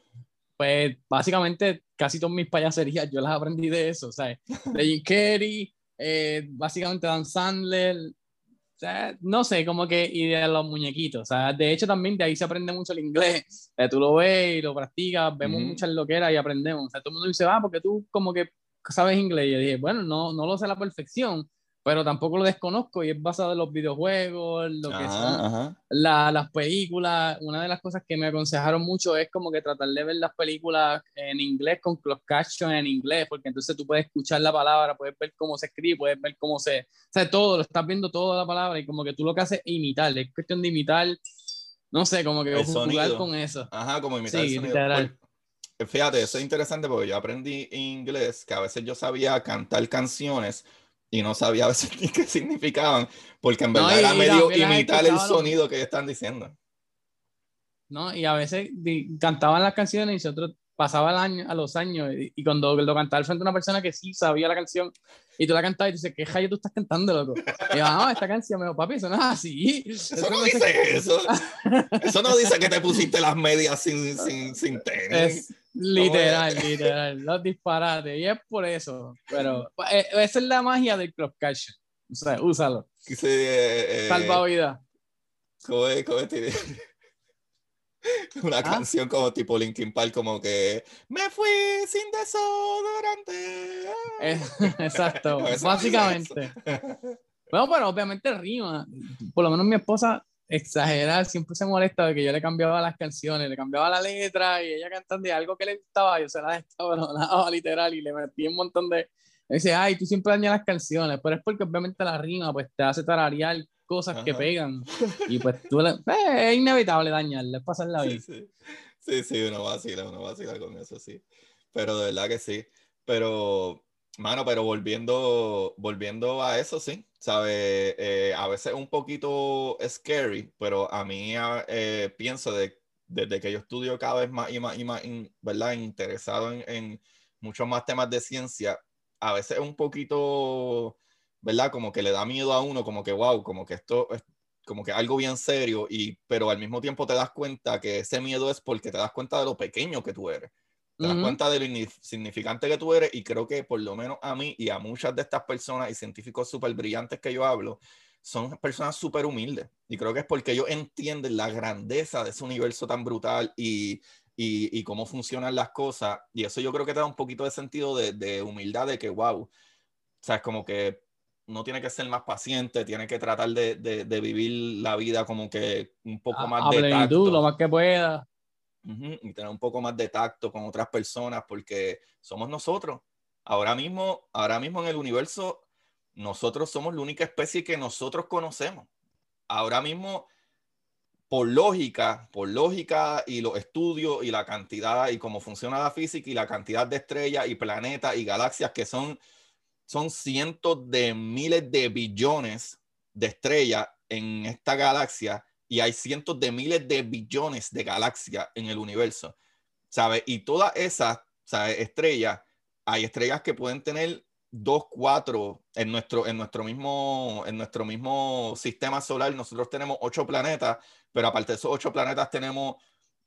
pues básicamente casi todas mis payaserías yo las aprendí de eso, o sea, de Jim Carrey, eh, básicamente Dan Sandler, o sea, no sé, como que, y de los muñequitos, o sea, de hecho también de ahí se aprende mucho el inglés, o sea, tú lo ves y lo practicas, vemos mm -hmm. muchas loqueras y aprendemos, o sea, todo el mundo dice, ah, porque tú como que sabes inglés, y yo dije, bueno, no, no lo sé a la perfección, pero tampoco lo desconozco y es basado en los videojuegos, lo que son la, las películas. Una de las cosas que me aconsejaron mucho es como que tratar de ver las películas en inglés con closed caption en inglés, porque entonces tú puedes escuchar la palabra, puedes ver cómo se escribe, puedes ver cómo se... O sea, todo, lo estás viendo toda la palabra y como que tú lo que haces es imitar, es cuestión de imitar, no sé, como que jugar con eso. Ajá, como imitar sí, el sonido. Literal. Fíjate, eso es interesante porque yo aprendí inglés, que a veces yo sabía cantar canciones, y no sabía a veces ni qué significaban, porque en verdad no, era medio imitar el sonido que están diciendo. No, y a veces cantaban las canciones y nosotros pasaba el año, a los años y, y cuando lo cantaba frente a una persona que sí sabía la canción y tú la cantabas y tú dices, ¿qué jayo tú estás cantando, loco? Y yo, no, esta canción, me dijo, papi, eso no es así. Eso, eso no dice eso. Eso no dice que te pusiste las medias sin, sin, sin tenis. Es, literal, literal, los disparates. Y es por eso. Pero eh, esa es la magia del club cash. O sea, úsalo. Sí, eh, Salva vida. ¿Cómo es? ¿Cómo es? Una ¿Ah? canción como tipo Linkin Park, como que me fui sin desodorante. Exacto, básicamente. bueno, pero obviamente rima. Por lo menos mi esposa exagerar, siempre se molesta de que yo le cambiaba las canciones, le cambiaba la letra y ella cantando de algo que le gustaba, yo se la estaba literal y le metí un montón de... Me dice, ay, tú siempre dañas las canciones, pero es porque obviamente la rima pues te hace tararear cosas Ajá. que pegan. Y pues tú, le, eh, es inevitable dañarle, es pasarla bien. Sí, sí, sí, sí, uno vacila, uno vacila con eso, sí. Pero de verdad que sí. Pero Mano, pero volviendo, volviendo a eso, sí, ¿sabes? Eh, a veces un poquito scary, pero a mí eh, pienso de, desde que yo estudio cada vez más y más y más, ¿verdad? Interesado en, en, muchos más temas de ciencia, a veces es un poquito, ¿verdad? Como que le da miedo a uno, como que, wow, como que esto es como que algo bien serio, y, pero al mismo tiempo te das cuenta que ese miedo es porque te das cuenta de lo pequeño que tú eres te das cuenta de lo insignificante que tú eres y creo que por lo menos a mí y a muchas de estas personas y científicos súper brillantes que yo hablo, son personas súper humildes. Y creo que es porque ellos entienden la grandeza de ese universo tan brutal y, y, y cómo funcionan las cosas. Y eso yo creo que te da un poquito de sentido de, de humildad, de que, wow, o sea, es como que no tiene que ser más paciente, tiene que tratar de, de, de vivir la vida como que un poco más de tacto. lo más que pueda y tener un poco más de tacto con otras personas porque somos nosotros. Ahora mismo, ahora mismo en el universo, nosotros somos la única especie que nosotros conocemos. Ahora mismo, por lógica, por lógica y los estudios y la cantidad y cómo funciona la física y la cantidad de estrellas y planetas y galaxias que son, son cientos de miles de billones de estrellas en esta galaxia, y hay cientos de miles de billones de galaxias en el universo, ¿sabes? Y todas esas estrellas, hay estrellas que pueden tener dos, cuatro en nuestro, en nuestro mismo, en nuestro mismo sistema solar. Nosotros tenemos ocho planetas, pero aparte de esos ocho planetas tenemos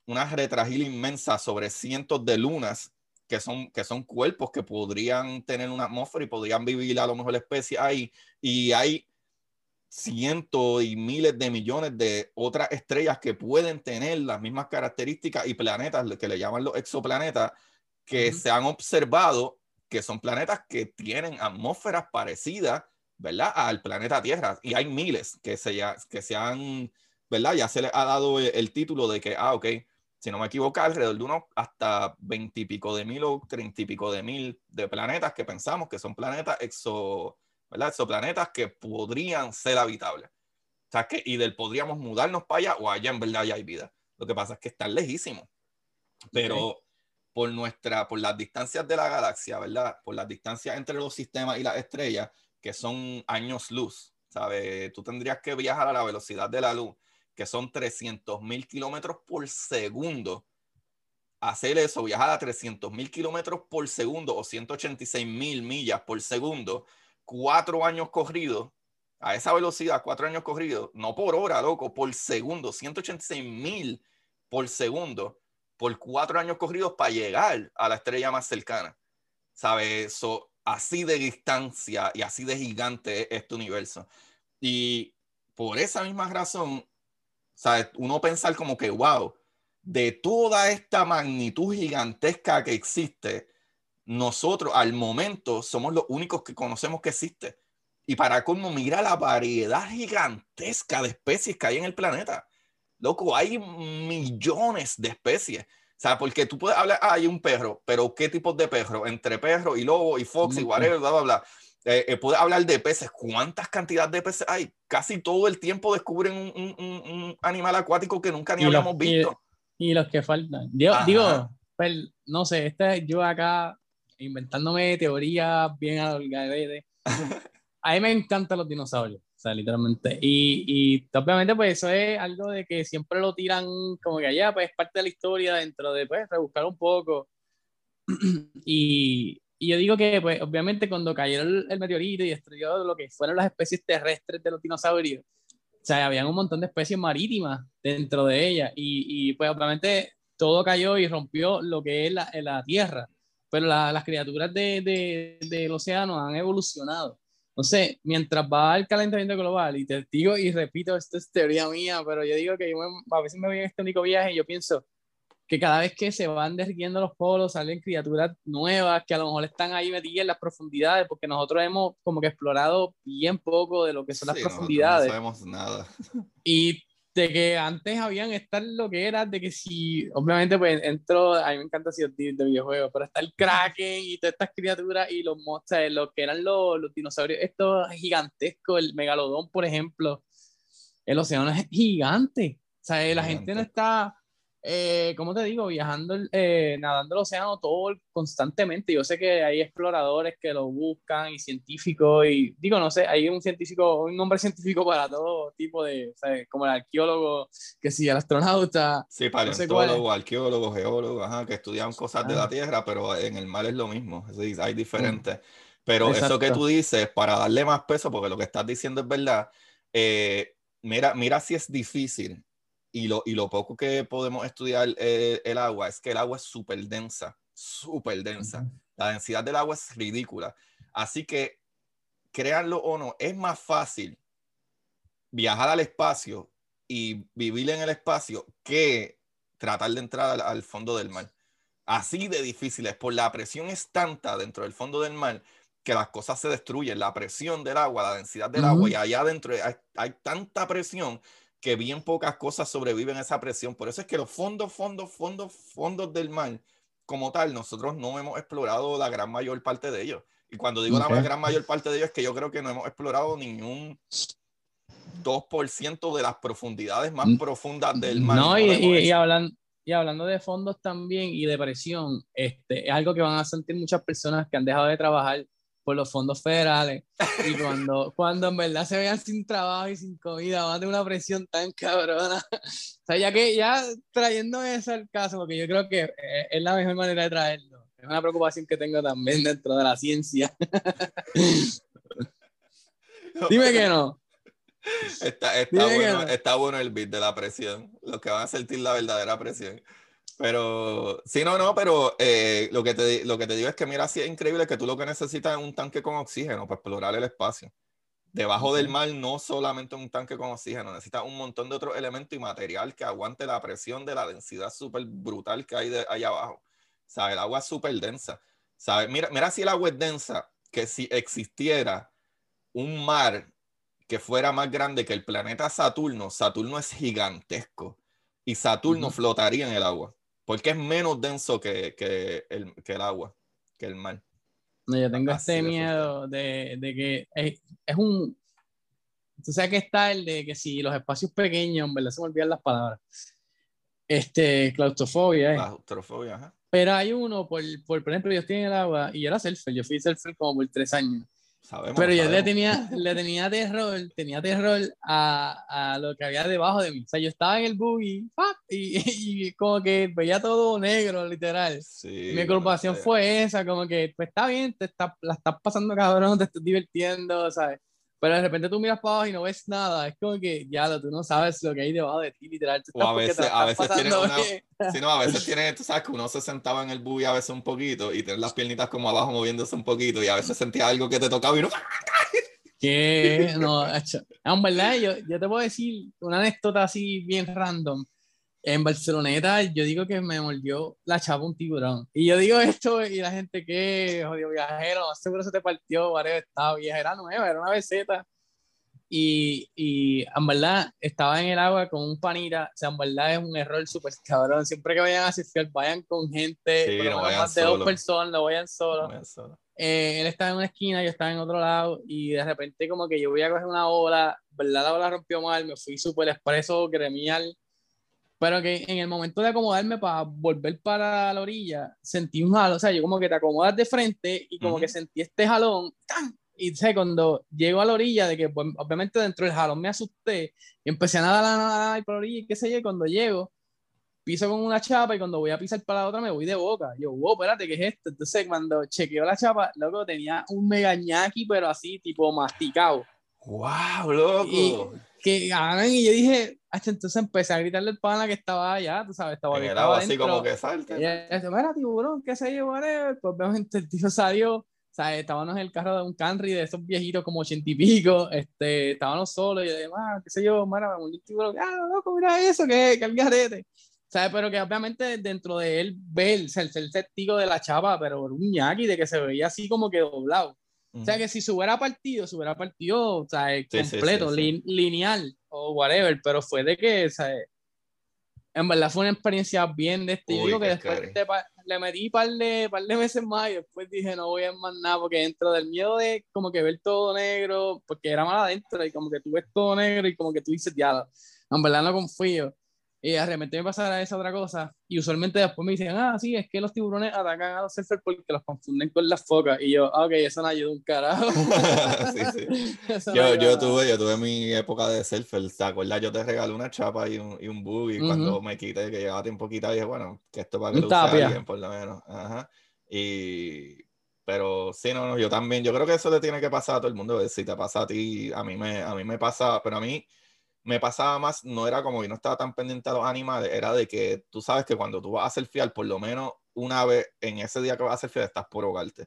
una retragil inmensa sobre cientos de lunas que son, que son cuerpos que podrían tener una atmósfera y podrían vivir a lo mejor especies ahí. Y hay cientos y miles de millones de otras estrellas que pueden tener las mismas características y planetas que le llaman los exoplanetas que se han observado que son planetas que tienen atmósferas parecidas, ¿verdad? Al planeta Tierra. Y hay miles que se, ya, que se han, ¿verdad? Ya se les ha dado el, título de que, ah, ok, si no me equivoco, alrededor de unos hasta veintipico de mil o treinta y pico de mil de planetas que pensamos que son planetas exo, ¿verdad? Exoplanetas que podrían ser habitables. O sea, que, y del podríamos mudarnos para allá o allá en verdad ya hay vida. Lo que pasa es que están lejísimos. Pero por nuestra, por las distancias de la galaxia, ¿verdad? Por las distancias entre los sistemas y las estrellas, que son años luz, ¿sabes? Tú tendrías que viajar a la velocidad de la luz, que son 300 mil kilómetros por segundo. Hacer eso, viajar a 300 mil kilómetros por segundo o 186 mil millas por segundo, cuatro años corridos, a esa velocidad, cuatro años corridos, no por hora, loco, por segundo, 186 mil por segundo, por cuatro años corridos para llegar a la estrella más cercana. ¿Sabes? eso así de distancia y así de gigante es este universo. Y por esa misma razón, ¿sabes? Uno pensar como que, wow, de toda esta magnitud gigantesca que existe, nosotros al momento somos los únicos que conocemos que existe. Y para cómo mira la variedad gigantesca de especies que hay en el planeta. Loco, hay millones de especies. O sea, porque tú puedes hablar, ah, hay un perro, pero ¿qué tipos de perro? Entre perro y lobo y fox y whatever, bla, bla, bla. Eh, eh, puedes hablar de peces. ¿Cuántas cantidades de peces hay? Casi todo el tiempo descubren un, un, un animal acuático que nunca ni habíamos visto. Y, los que faltan. Digo, digo pues, no sé, este, yo acá inventándome teorías bien a A mí me encantan los dinosaurios, o sea, literalmente. Y, y obviamente, pues eso es algo de que siempre lo tiran como que allá, pues es parte de la historia dentro de, pues, rebuscar un poco. y, y yo digo que, pues, obviamente, cuando cayó el, meteorito y destruyó lo que fueron las especies terrestres de los dinosaurios, o sea, habían un montón de especies marítimas dentro de ellas. Y, y pues, obviamente, todo cayó y rompió lo que es la, la Tierra pero las criaturas de, del océano han evolucionado. Entonces, mientras va el calentamiento global, y te digo y repito, esto es teoría mía, pero yo digo que yo a veces me voy en este único viaje y yo pienso que cada vez que se van derritiendo los polos, salen criaturas nuevas que a lo mejor están ahí metidas en las profundidades, porque nosotros hemos como que explorado bien poco de lo que son las profundidades. No sabemos nada. Y de que antes habían estar lo que era, de que si, obviamente, pues entró, a mí me encanta así de videojuegos, pero está el Kraken y todas estas criaturas y los monstruos, lo que eran los, los dinosaurios, estos gigantescos, el megalodón, por ejemplo, el océano es gigante, o sea, la gente no está eh, ¿cómo te digo? Viajando, eh, nadando el océano todo constantemente. Yo sé que hay exploradores que lo buscan y científicos, y digo, no sé, hay un científico, un nombre científico para todo tipo de, ¿sabes? como el arqueólogo, que sí, el astronauta. Sí, paleontólogo, arqueólogo, geólogo, ajá, que estudian cosas de la Tierra, pero en el mar es lo mismo, hay diferentes. Pero eso que tú dices, para darle más peso, porque lo que estás diciendo es verdad, eh, mira, mira si es difícil y lo, y lo poco que podemos estudiar eh, el agua es que el agua es súper densa, súper densa. La densidad del agua es ridícula. Así que, créanlo o no, es más fácil viajar al espacio y vivir en el espacio que tratar de entrar al, fondo del mar. Así de difícil es, por la presión es tanta dentro del fondo del mar que las cosas se destruyen, la presión del agua, la densidad del agua, y allá adentro hay, hay, tanta presión que bien pocas cosas sobreviven a esa presión. Por eso es que los fondos, fondos, fondos, fondos del mar, como tal, nosotros no hemos explorado la gran mayor parte de ellos. Y cuando digo la gran mayor parte de ellos, es que yo creo que no hemos explorado ningún 2% de las profundidades más mm. profundas del mar. No, y, y, hablando, y hablando de fondos también y de presión, este, es algo que van a sentir muchas personas que han dejado de trabajar por los fondos federales. Y cuando, cuando en verdad se vean sin trabajo y sin comida, van a tener una presión tan cabrona. O sea, ya que ya trayendo eso al caso, porque yo creo que es la mejor manera de traerlo. Es una preocupación que tengo también dentro de la ciencia. Dime que no. Está, está, bueno, está bueno el beat de la presión. Los que van a sentir la verdadera presión. Pero, sí, no, no, pero eh, lo, que te, lo que te digo es que mira, sí es increíble que tú lo que necesitas es un tanque con oxígeno para explorar el espacio. Debajo del mar no solamente un tanque con oxígeno, necesitas un montón de otros elementos y material que aguante la presión de la densidad súper brutal que hay de allá abajo. ¿Sabes? El agua es súper densa. ¿Sabes? Mira, mira si el agua es densa, que si existiera un mar que fuera más grande que el planeta Saturno, Saturno es gigantesco y Saturno flotaría en el agua porque es menos denso que, que, el, que el agua, que el mar. No, yo tengo este miedo de, de, que es, es, un... Tú sabes que está el de que si los espacios pequeños, ¿verdad? Se me olvidan las palabras. Este, claustrofobia. ¿eh? Claustrofobia, ajá. Pero hay uno, por, por, por ejemplo, yo estoy en el agua y yo era surfer, yo fui surfer como por tres años. Pero yo le tenía, le tenía terror, tenía terror a, a, lo que había debajo de mí. O sea, yo estaba en el buggy y, y, como que veía todo negro, literal. Mi preocupación fue esa, como que, pues está bien, te está, la estás pasando cabrón, te estás divirtiendo, ¿sabes? Pero de repente tú miras para abajo y no ves nada, es como que ya tú no sabes lo que hay debajo de ti, literal. O a veces, a veces tienes una, sí, no, a veces tienes, tú sabes que uno se sentaba en el buggy a veces un poquito y tener las piernitas como abajo moviéndose un poquito y a veces sentía algo que te tocaba y no... ¿Qué? No, hecho. en verdad, yo, yo te puedo decir una anécdota así bien random en Barceloneta yo digo que me mordió la chapa un tiburón. Y yo digo esto y la gente que jodido viajero, seguro se te partió, vale, estaba viajera nueva, era una beseta. Y, y en verdad estaba en el agua con un panita, o sea, en verdad es un error súper cabrón. Siempre que vayan a surfear, vayan con gente, no más de dos personas, no vayan solo. Eh, él estaba en una esquina, yo estaba en otro lado, y de repente, como que yo voy a coger una ola, ¿verdad? La ola rompió mal, me fui súper expreso, gremial pero que en el momento de acomodarme para volver para la orilla, sentí un jalón, o sea, yo como que te acomodas de frente y como que sentí este jalón, ¡tan! y sé, cuando llego a la orilla, de que pues, obviamente dentro del jalón me asusté y empecé a nadar, a nadar por la orilla y qué sé yo, y cuando llego, piso con una chapa y cuando voy a pisar para la otra me voy de boca. Yo, wow, espérate, ¿qué es esto? Entonces, cuando chequeo la chapa, loco, tenía un mega ñaki, pero así, tipo masticado. ¡Wow, loco! Y, que ganan, y yo dije, entonces empecé a gritarle al pana que estaba allá, tú sabes, estaba, en el agua así como que salta. Y eso, mira, tiburón, qué sé yo, whatever. Pues obviamente el tío salió, o sea, estábamos en el carro de un Camry de esos viejitos como ochenta y pico, este, estábamos solos y demás, qué sé yo, mira, un tiburón, ah, loco, mira eso, que, que el garete. ¿Sabes? Pero que obviamente dentro de él ver, el ser, ser testigo de la chapa, pero un ñaki de que se veía así como que doblado. O sea, que si se hubiera partido, se hubiera partido, o sea, completo, lineal o whatever, pero fue de que, o sea, en verdad fue una experiencia bien de este. digo que después le metí un par de, par de meses más y después dije, no voy a más nada, porque dentro del miedo de como que ver todo negro, porque era mal adentro y como que tú ves todo negro y como que tú dices, ya, en verdad no confío. Y de repente me pasara esa otra cosa, y usualmente después me dicen, ah, sí, es que los tiburones atacan a los surfers porque los confunden con las focas, y yo, ah, ok, eso no ayuda un carajo. sí, sí. yo, yo, tuve, yo tuve mi época de surfer, ¿te acuerdas? Yo te regalé una chapa y un, y un buggy cuando me quité, que llevaba tiempo quitado, dije, bueno, que esto para que lo use alguien, por lo menos. Ajá. Y pero sí, no, no, yo también, yo creo que eso le tiene que pasar a todo el mundo. Si te pasa a ti, a mí me, a mí me pasa, pero a mí me pasaba más, no era como que no estaba tan pendiente a los animales, era de que tú sabes que cuando tú vas a fiel, por lo menos una vez en ese día que vas a fiel, estás por ahogarte.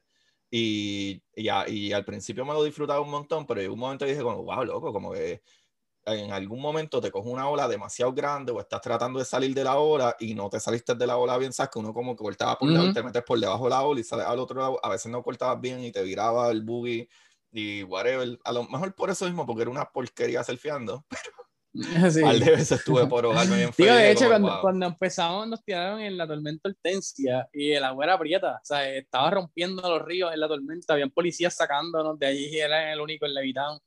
Y, y, y, al principio me lo disfrutaba un montón, pero en un momento dije como, wow, loco, como que en algún momento te coge una ola demasiado grande o estás tratando de salir de la ola y no te saliste de la ola bien, sabes que uno como que cortaba por uh te metes por debajo de la ola y sales al otro lado, a veces no cortabas bien y te viraba el buggy y whatever, a lo mejor por eso mismo, porque era una porquería surfeando, pero sí. al de veces estuve por ahogarme bien feo. de hecho, cuando, cuando, empezamos nos tiraron en la tormenta Hortensia y el agua era prieta, o sea, estaba rompiendo los ríos en la tormenta, habían policías sacándonos de allí y era el único en Levitown.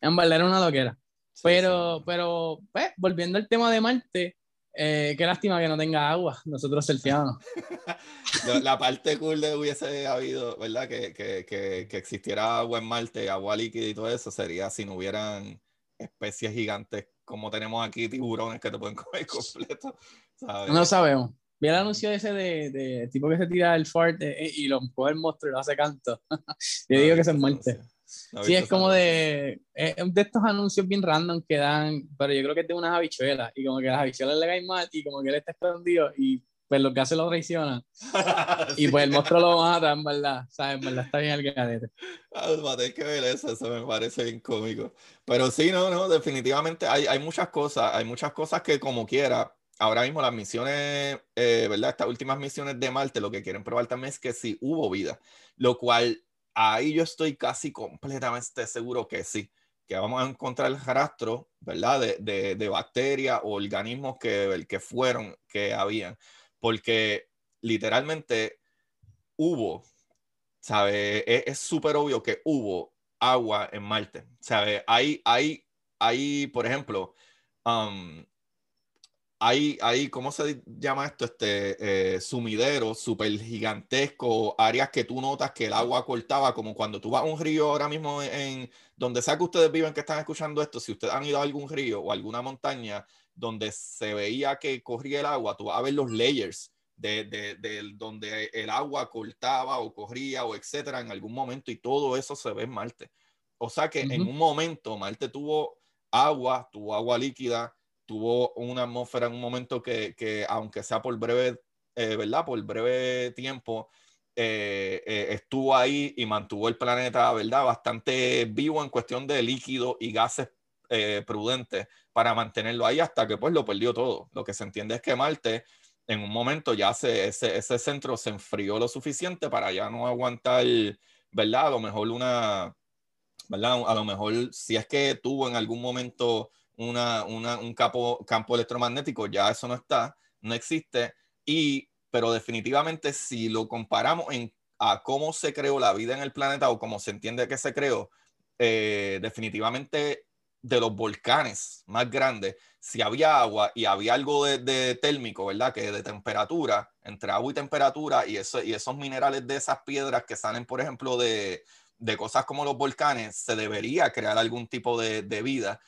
En verdad era una loquera pero, pero pues, volviendo al tema de Marte, eh, qué lástima que no tenga agua, nosotros surfeamos. la parte cool de hubiese habido, ¿verdad? Que, que, que, que, existiera agua en Marte, agua líquida y todo eso, sería si no hubieran especies gigantes como tenemos aquí, tiburones que te pueden comer completo. ¿sabes? No lo sabemos. Vi el anuncio ese de, de tipo que se tira el fart eh, y lo coge el monstruo y lo hace canto. Yo digo que es en Marte sí, es como de, de estos anuncios bien random que dan, pero yo creo que es de unas habichuelas y como que las habichuelas le caen mal y como que él está escondido y pues lo que hace lo traiciona. Y pues el monstruo lo mata, en verdad. ¿Sabes? En verdad está bien el cadete. Ah, hay que ver eso, eso me parece bien cómico. Pero sí, no, no, definitivamente hay, hay muchas cosas, hay muchas cosas que como quiera, ahora mismo las misiones, eh, ¿verdad? Estas últimas misiones de Marte, lo que quieren probar también es que sí hubo vida, lo cual ahí yo estoy casi completamente seguro que sí, que vamos a encontrar el rastro, ¿verdad? De, de, bacterias o organismos que, que fueron, que habían, porque literalmente hubo, ¿sabe? Es súper obvio que hubo agua en Marte, ¿sabe? Hay, hay, hay, por ejemplo, um, hay, hay, ¿cómo se llama esto? Este, eh, sumideros súper gigantescos, áreas que tú notas que el agua cortaba, como cuando tú vas a un río ahora mismo en, donde sea que ustedes viven, que están escuchando esto, si ustedes han ido a algún río o alguna montaña donde se veía que corría el agua, tú vas a ver los layers de, de, de donde el agua cortaba o corría o etcétera en algún momento y todo eso se ve en Marte. O sea que en un momento Marte tuvo agua, tuvo agua líquida, tuvo una atmósfera en un momento que, que aunque sea por breve, eh, ¿verdad? Por breve tiempo, eh, eh, estuvo ahí y mantuvo el planeta, ¿verdad? Bastante vivo en cuestión de líquido y gases prudentes para mantenerlo ahí hasta que pues lo perdió todo. Lo que se entiende es que Marte en un momento ya se, ese, ese centro se enfrió lo suficiente para ya no aguantar, ¿verdad? A lo mejor una, ¿verdad? A lo mejor si es que tuvo en algún momento una, un campo, campo electromagnético, ya eso no está, no existe. Y, pero definitivamente si lo comparamos en, a cómo se creó la vida en el planeta o cómo se entiende que se creó, eh, definitivamente de los volcanes más grandes, si había agua y había algo de, térmico, ¿verdad? Que de temperatura, entre agua y temperatura, y, eso, y esos minerales de esas piedras que salen, por ejemplo, de, de cosas como los volcanes, se debería crear algún tipo de, de vida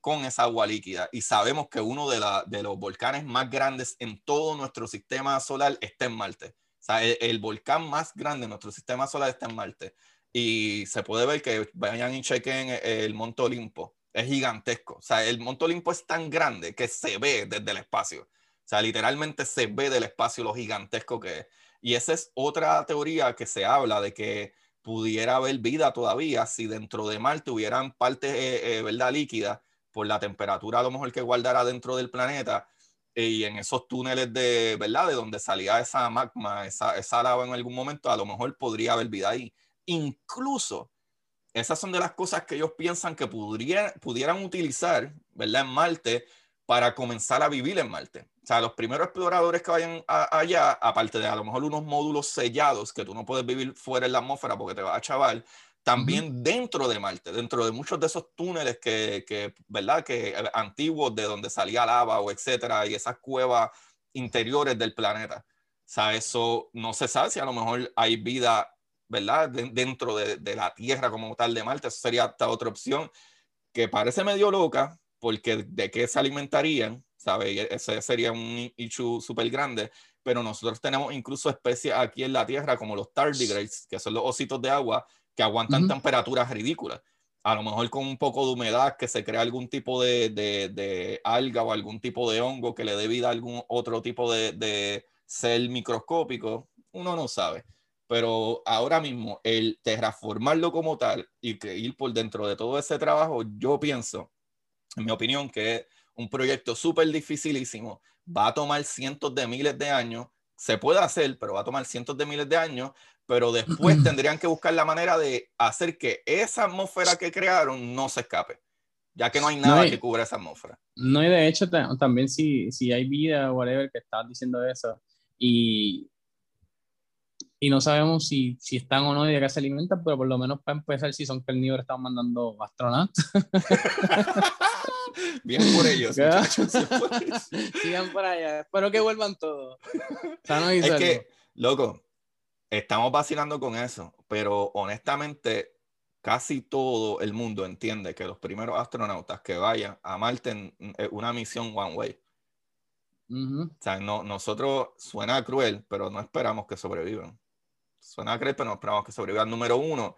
con esa agua líquida. Y sabemos que uno de, de, los volcanes más grandes en todo nuestro sistema solar está en Marte. O sea, el, volcán más grande en nuestro sistema solar está en Marte. Y se puede ver que vayan y chequen el Monte Olimpo. Es gigantesco. O sea, el Monte Olimpo es tan grande que se ve desde el espacio. O sea, literalmente se ve del espacio lo gigantesco que es. Y esa es otra teoría que se habla de que pudiera haber vida todavía si dentro de Marte hubieran partes, eh, eh, ¿verdad?, líquidas por la temperatura a lo mejor que guardara dentro del planeta eh, y en esos túneles de, ¿verdad?, de donde salía esa magma, esa, esa lava en algún momento, a lo mejor podría haber vida ahí. Incluso, esas son de las cosas que ellos piensan que pudieran, pudieran utilizar, ¿verdad?, en Marte para comenzar a vivir en Marte. O sea, los primeros exploradores que vayan allá, aparte de a lo mejor unos módulos sellados que tú no puedes vivir fuera en la atmósfera porque te va a chaval, también dentro de Marte, dentro de muchos de esos túneles que, que, ¿verdad? Que eh, antiguos de donde salía lava o etcétera, y esas cuevas interiores del planeta. O sea, eso no se sabe si a lo mejor hay vida, ¿verdad? dentro de, de, la Tierra como tal de Marte. Eso sería hasta otra opción que parece medio loca, porque de qué se alimentarían, ¿sabes? Ese sería un issue súper grande, pero nosotros tenemos incluso especies aquí en la Tierra como los tardigrades, que son los ositos de agua, que aguantan temperaturas ridículas. A lo mejor con un poco de humedad, que se crea algún tipo de, de, de alga o algún tipo de hongo que le dé vida a algún otro tipo de, de ser microscópico, uno no sabe. Pero ahora mismo, el terraformarlo como tal y que ir por dentro de todo ese trabajo, yo pienso, en mi opinión, que es un proyecto súper dificilísimo, va a tomar cientos de miles de años, se puede hacer, pero va a tomar cientos de miles de años, pero después tendrían que buscar la manera de hacer que esa atmósfera que crearon no se escape, ya que no hay nada que cubra esa atmósfera. No, y de hecho también si, si hay vida o whatever que estás diciendo eso, y, y no sabemos si, si están o no y de qué se alimentan, pero por lo menos para empezar, si son carnívoros, están mandando astronautas. Bien por ellos, Sigan por allá. Espero que vuelvan todos. es que, loco, estamos vacilando con eso, pero honestamente casi todo el mundo entiende que los primeros astronautas que vayan a Marte es una misión one way. O sea, no, nosotros suena cruel, pero no esperamos que sobrevivan. Suena cruel, pero no esperamos que sobrevivan. Número uno,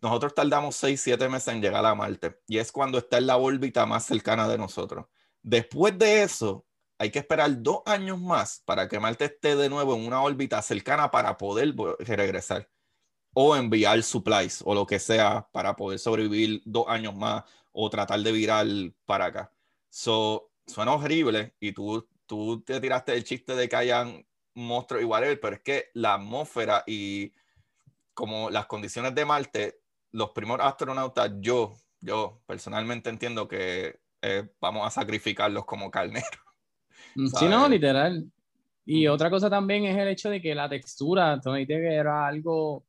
nosotros tardamos 6, 7 meses en llegar a Marte y es cuando está en la órbita más cercana de nosotros. Después de eso, hay que esperar dos años más para que Marte esté de nuevo en una órbita cercana para poder regresar o enviar supplies o lo que sea para poder sobrevivir dos años más o tratar de virar para acá. So, suena horrible y tú, tú te tiraste el chiste de que hayan monstruos iguales, pero es que la atmósfera y como las condiciones de Marte, los primeros astronautas, yo, yo personalmente entiendo que eh, vamos a sacrificarlos como carneros. Mm, sí, no, literal. Y otra cosa también es el hecho de que la textura, que era algo,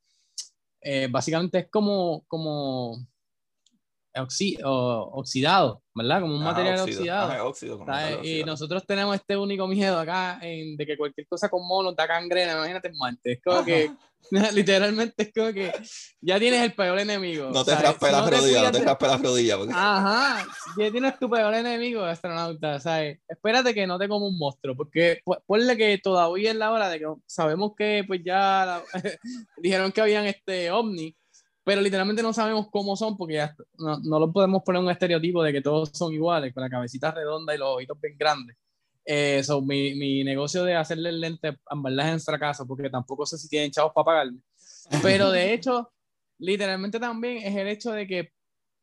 eh, básicamente es como, como oxidado, ¿verdad? Como un material oxidado. y nosotros tenemos este único miedo acá en, de que cualquier cosa con mono da gangrena, imagínate Marte. Es como que, literalmente es como que ya tienes el peor enemigo. No te raspes las rodillas, no te raspes las rodillas. Ajá, ya tienes tu peor enemigo, astronauta, ¿sabes? Espérate que no te como un monstruo, porque ponle que todavía es la hora de que sabemos que pues ya dijeron que habían este ovni pero literalmente no sabemos cómo son porque ya no, no lo podemos poner un estereotipo de que todos son iguales, con la cabecita redonda y los ojitos bien grandes. Eh, mi, mi, negocio de hacerle el lente verdad es en fracaso porque tampoco sé si tienen chavos para pagarme. Pero de hecho, literalmente también es el hecho de que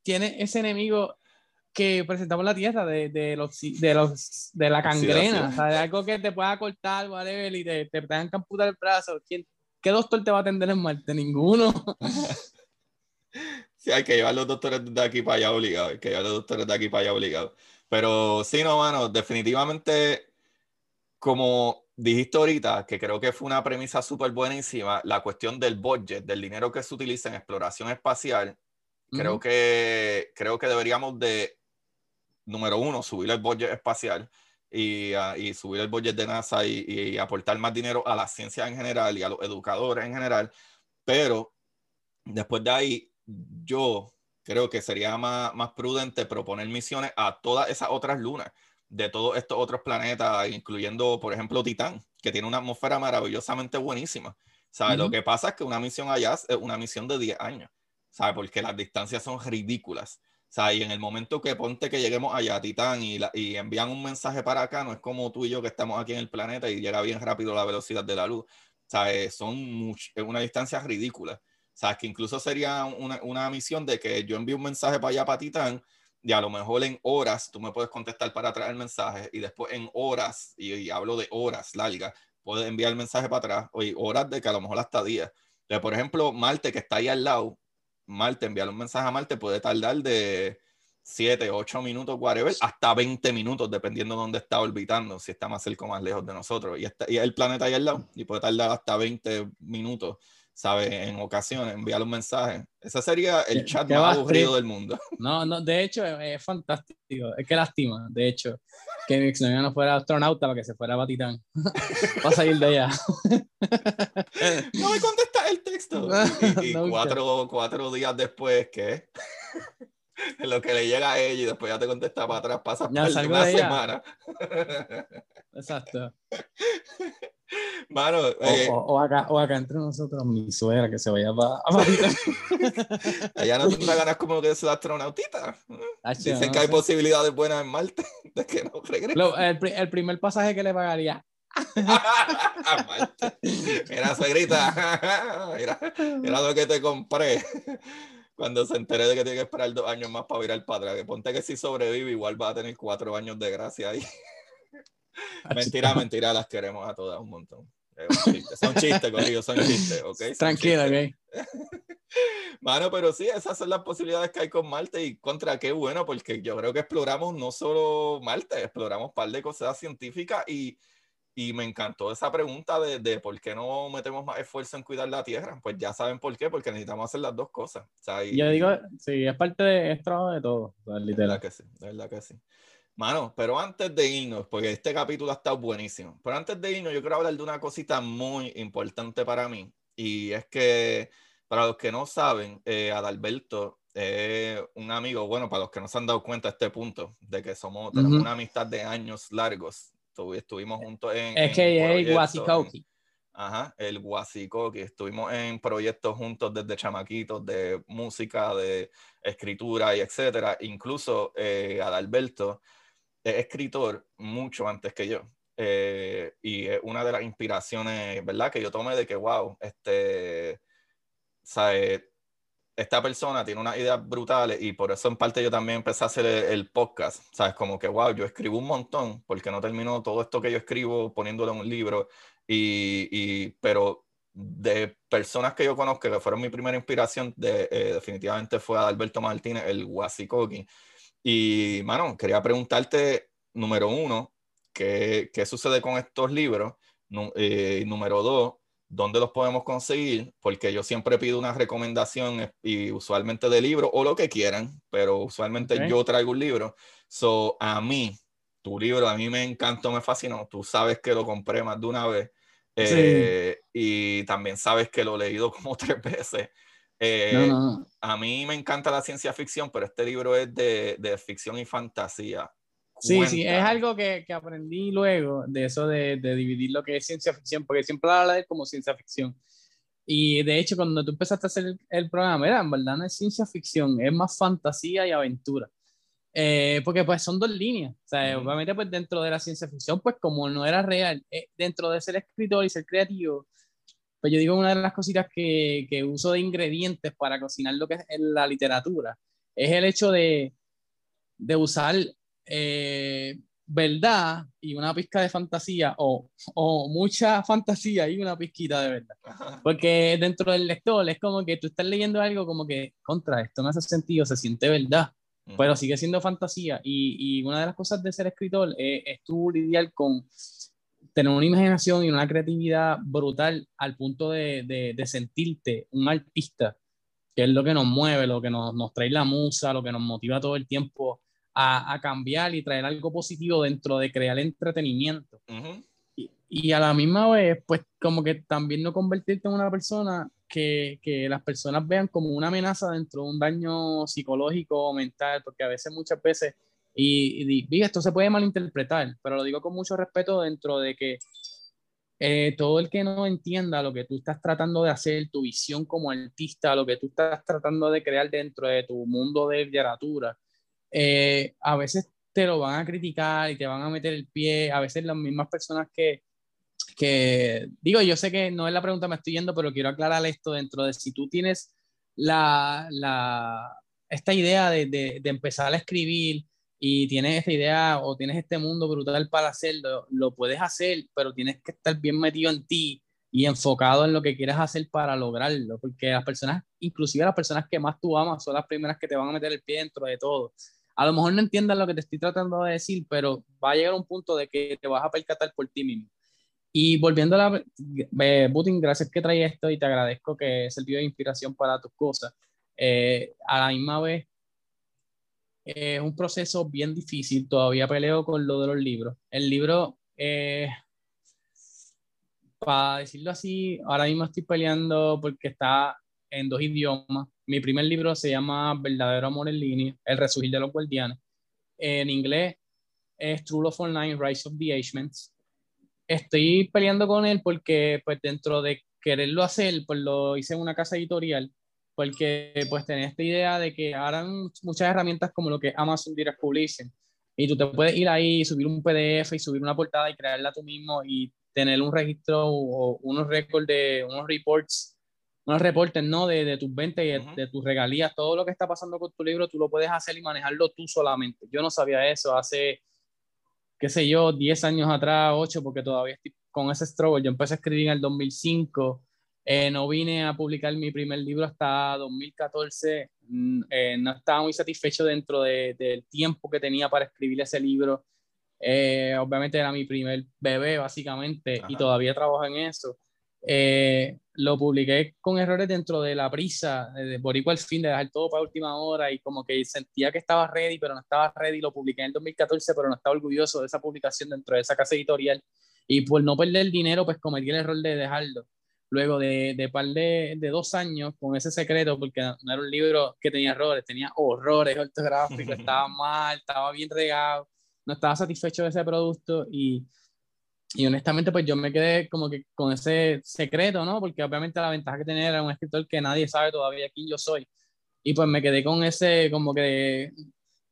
tiene ese enemigo que presentamos en la tierra de, de, los, de, los, de la gangrena, o sea, de algo que te pueda cortar, whatever, y te, te tengan que amputar el brazo. ¿Quién, ¿Qué doctor te va a atender en Marte? Ninguno. Sí, hay que llevar los doctores de aquí para allá obligado, hay que llevar los doctores de aquí para allá obligado. Pero sí, no, mano, definitivamente, como dijiste ahorita, que creo que fue una premisa súper buenísima, la cuestión del budget, del dinero que se utiliza en exploración espacial, creo, que, creo que deberíamos de, número uno, subir el budget espacial y, ah, y subir el budget de NASA y, y aportar más dinero a la ciencia en general y a los educadores en general, pero después de ahí yo creo que sería más, más prudente proponer misiones a todas esas otras lunas de todos estos otros planetas, incluyendo, por ejemplo, Titán, que tiene una atmósfera maravillosamente buenísima. ¿Sabes? Lo que pasa es que una misión allá es una misión de 10 años, ¿sabes? Porque las distancias son ridículas. ¿sabes? Y en el momento que ponte que lleguemos allá, Titán, y, y envían un mensaje para acá, no es como tú y yo que estamos aquí en el planeta y llega bien rápido la velocidad de la luz. ¿Sabes? Son una distancia ridícula. Sabes que incluso sería una, una, misión de que yo envíe un mensaje para allá para Titán y a lo mejor en horas tú me puedes contestar para atrás el mensaje y después en horas, y, hablo de horas largas, puedes enviar el mensaje para atrás, o horas de que a lo mejor hasta días. Entonces, por ejemplo, Marte que está ahí al lado, Marte, enviar un mensaje a Marte puede tardar de 7, 8 minutos, whatever, hasta 20 minutos, dependiendo de dónde está orbitando, si está más cerca o más lejos de nosotros. Y, está, y el planeta ahí al lado, y puede tardar hasta 20 minutos ¿sabes? En ocasiones, enviarle un mensaje. Ese sería el chat más aburrido del mundo. No, no, de hecho es, fantástico. Es que lástima, de hecho, que mi exnovia no fuera astronauta para que se fuera a Batitán. para salir de allá. no me contesta el texto. Y, cuatro, cuatro días después, ¿qué? En lo que le llega a ella y después ya te contesta para atrás, pasa ya, una semana. Exacto. Mano, eh, o, acá, o, acá, entre nosotros, mi suegra que se vaya para. Ella no tendrá ganas como que sea astronautita. Dicen que hay posibilidades buenas en Marte de que no regrese. el, el, primer pasaje que le pagaría. mira, suegrita, mira, mira lo que te compré cuando se entere de que tiene que esperar dos años más para virar al padre. Que ponte que si sobrevive, igual va a tener cuatro años de gracia ahí. mentira, mentira, las queremos a todas un montón. Son chistes, conmigo, son chistes, ¿ok? Tranquila, ok. Mano, pero sí, esas son las posibilidades que hay con Marte y contra qué bueno, porque yo creo que exploramos no solo Marte, exploramos un par de cosas científicas y y me encantó esa pregunta de, de, por qué no metemos más esfuerzo en cuidar la tierra. Pues ya saben por qué, porque necesitamos hacer las dos cosas. Yo digo, sí, es parte de, es trabajo de todo, literal. De verdad que sí, de verdad que sí. Mano, pero antes de irnos, porque este capítulo ha estado buenísimo, pero antes de irnos yo quiero hablar de una cosita muy importante para mí. Y es que, para los que no saben, eh, Adalberto es un amigo, bueno, para los que no se han dado cuenta a este punto, de que somos, tenemos una amistad de años largos estuvimos juntos en. Es que es Guasicoqui. Ajá, el Guasicoqui. Estuvimos en proyectos juntos desde chamaquitos de música, de escritura y etcétera. Incluso eh, Adalberto es escritor mucho antes que yo. Eh, y es una de las inspiraciones, ¿verdad? Que yo tomé de que, wow, este, ¿sabes? Esta persona tiene unas ideas brutales y por eso en parte yo también empecé a hacer el, podcast, ¿sabes? Como que, wow, yo escribo un montón porque no termino todo esto que yo escribo poniéndolo en un libro, y, y pero de personas que yo conozco que fueron mi primera inspiración, de, eh, definitivamente fue Alberto Martínez, el Guasicoqui. Y, mano, quería preguntarte, número uno, ¿qué, qué sucede con estos libros? Eh, número dos, dónde los podemos conseguir, porque yo siempre pido una recomendación y usualmente de libro o lo que quieran, pero usualmente yo traigo un libro. So, a mí, tu libro a mí me encantó, me fascinó. Tú sabes que lo compré más de una vez eh, y también sabes que lo he leído como tres veces. Eh, a mí me encanta la ciencia ficción, pero este libro es de, de ficción y fantasía. Sí, sí, es algo que, que, aprendí luego de eso de, de, dividir lo que es ciencia ficción, porque siempre habla de como ciencia ficción. Y de hecho, cuando tú empezaste a hacer el, programa, era, en verdad no es ciencia ficción, es más fantasía y aventura. Eh, porque pues son dos líneas. O sea, obviamente pues dentro de la ciencia ficción, pues como no era real, eh, dentro de ser escritor y ser creativo, pues yo digo una de las cositas que, que uso de ingredientes para cocinar lo que es la literatura, es el hecho de, de usar eh, verdad y una pizca de fantasía o, o, mucha fantasía y una pizquita de verdad. Porque dentro del lector es como que tú estás leyendo algo como que contra esto no hace sentido, se siente verdad, pero sigue siendo fantasía. Y, y, una de las cosas de ser escritor es, es tú lidiar con tener una imaginación y una creatividad brutal al punto de, de, de sentirte un artista, que es lo que nos mueve, lo que nos, nos trae la musa, lo que nos motiva todo el tiempo a, cambiar y traer algo positivo dentro de crear entretenimiento. y, y, a la misma vez, pues como que también no convertirte en una persona que, que, las personas vean como una amenaza dentro de un daño psicológico o mental, porque a veces, muchas veces, y, y, esto se puede malinterpretar, pero lo digo con mucho respeto dentro de que eh, todo el que no entienda lo que tú estás tratando de hacer, tu visión como artista, lo que tú estás tratando de crear dentro de tu mundo de literatura, eh, a veces te lo van a criticar y te van a meter el pie, a veces las mismas personas que, que, digo, yo sé que no es la pregunta, me estoy yendo, pero quiero aclarar esto dentro de si tú tienes la, la esta idea de, de, de, empezar a escribir y tienes esta idea o tienes este mundo brutal para hacerlo, lo puedes hacer, pero tienes que estar bien metido en ti y enfocado en lo que quieres hacer para lograrlo, porque las personas, inclusive las personas que más tú amas, son las primeras que te van a meter el pie dentro de todo a lo mejor no entiendas lo que te estoy tratando de decir, pero va a llegar un punto de que te vas a percatar por ti mismo. Y volviendo a la, eh, Putin, gracias que trae esto y te agradezco que sirvió de inspiración para tus cosas. Eh, a la misma vez, es un proceso bien difícil, todavía peleo con lo de los libros. El libro, eh, para decirlo así, ahora mismo estoy peleando porque está en dos idiomas. Mi primer libro se llama Verdadero Amor en Línea, El Resurgir de los Guardianes. En inglés es True Love Online, Rise of the Agements. Estoy peleando con él porque pues dentro de quererlo hacer, pues lo hice en una casa editorial, porque pues tenía esta idea de que harán muchas herramientas como lo que Amazon Direct Publishing, y tú te puedes ir ahí, subir un PDF y subir una portada y crearla tú mismo y tener un registro o unos récords de unos reports unos reportes, ¿no? De, de tus ventas y de, tus regalías, todo lo que está pasando con tu libro, tú lo puedes hacer y manejarlo tú solamente. Yo no sabía eso hace, qué sé yo, 10 años atrás, 8, porque todavía estoy con ese struggle. Yo empecé a escribir en el 2005, eh, no vine a publicar mi primer libro hasta 2014, mm, eh, no estaba muy satisfecho dentro de, del tiempo que tenía para escribir ese libro. Eh, obviamente era mi primer bebé, básicamente, y todavía trabajo en eso. Eh, lo publiqué con errores dentro de la prisa, de, por igual fin, de dejar todo para última hora y como que sentía que estaba ready, pero no estaba ready. Lo publiqué en el 2014, pero no estaba orgulloso de esa publicación dentro de esa casa editorial. Y por no perder dinero, pues cometí el error de dejarlo. Luego de, de par de, de, dos años con ese secreto, porque no era un libro que tenía errores, tenía horrores ortográficos, estaba mal, estaba bien regado, no estaba satisfecho de ese producto y y honestamente, pues yo me quedé como que con ese secreto, ¿no? Porque obviamente la ventaja que tenía era un escritor que nadie sabe todavía quién yo soy. Y pues me quedé con ese, como que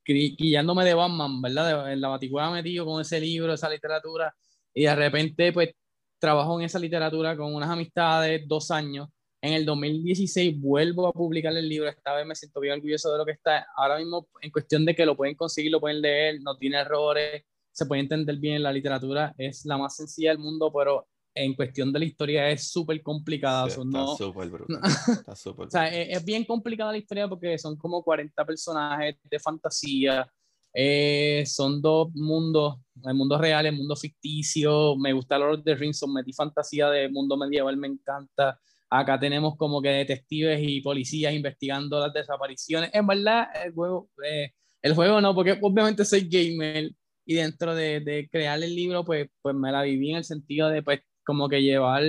guiándome de Batman, ¿verdad? En la baticueva metido con ese libro, esa literatura. Y de repente, pues trabajo en esa literatura con unas amistades, dos años. En el 2016 vuelvo a publicar el libro. Esta vez me siento bien orgulloso de lo que está. Ahora mismo, en cuestión de que lo pueden conseguir, lo pueden leer, no tiene errores se puede entender bien la literatura, es la más sencilla del mundo, pero en cuestión de la historia es súper complicada. está súper brutal. Está súper o sea, es, bien complicada la historia porque son como 40 personajes de fantasía. Eh, son dos mundos, el mundo real, el mundo ficticio. Me gusta Lord of the Rings, metí fantasía de mundo medieval, me encanta. Acá tenemos como que detectives y policías investigando las desapariciones. En verdad, el juego, eh, el juego no, porque obviamente soy gamer, y dentro de, de, crear el libro, pues, pues me la viví en el sentido de, pues, como que llevar,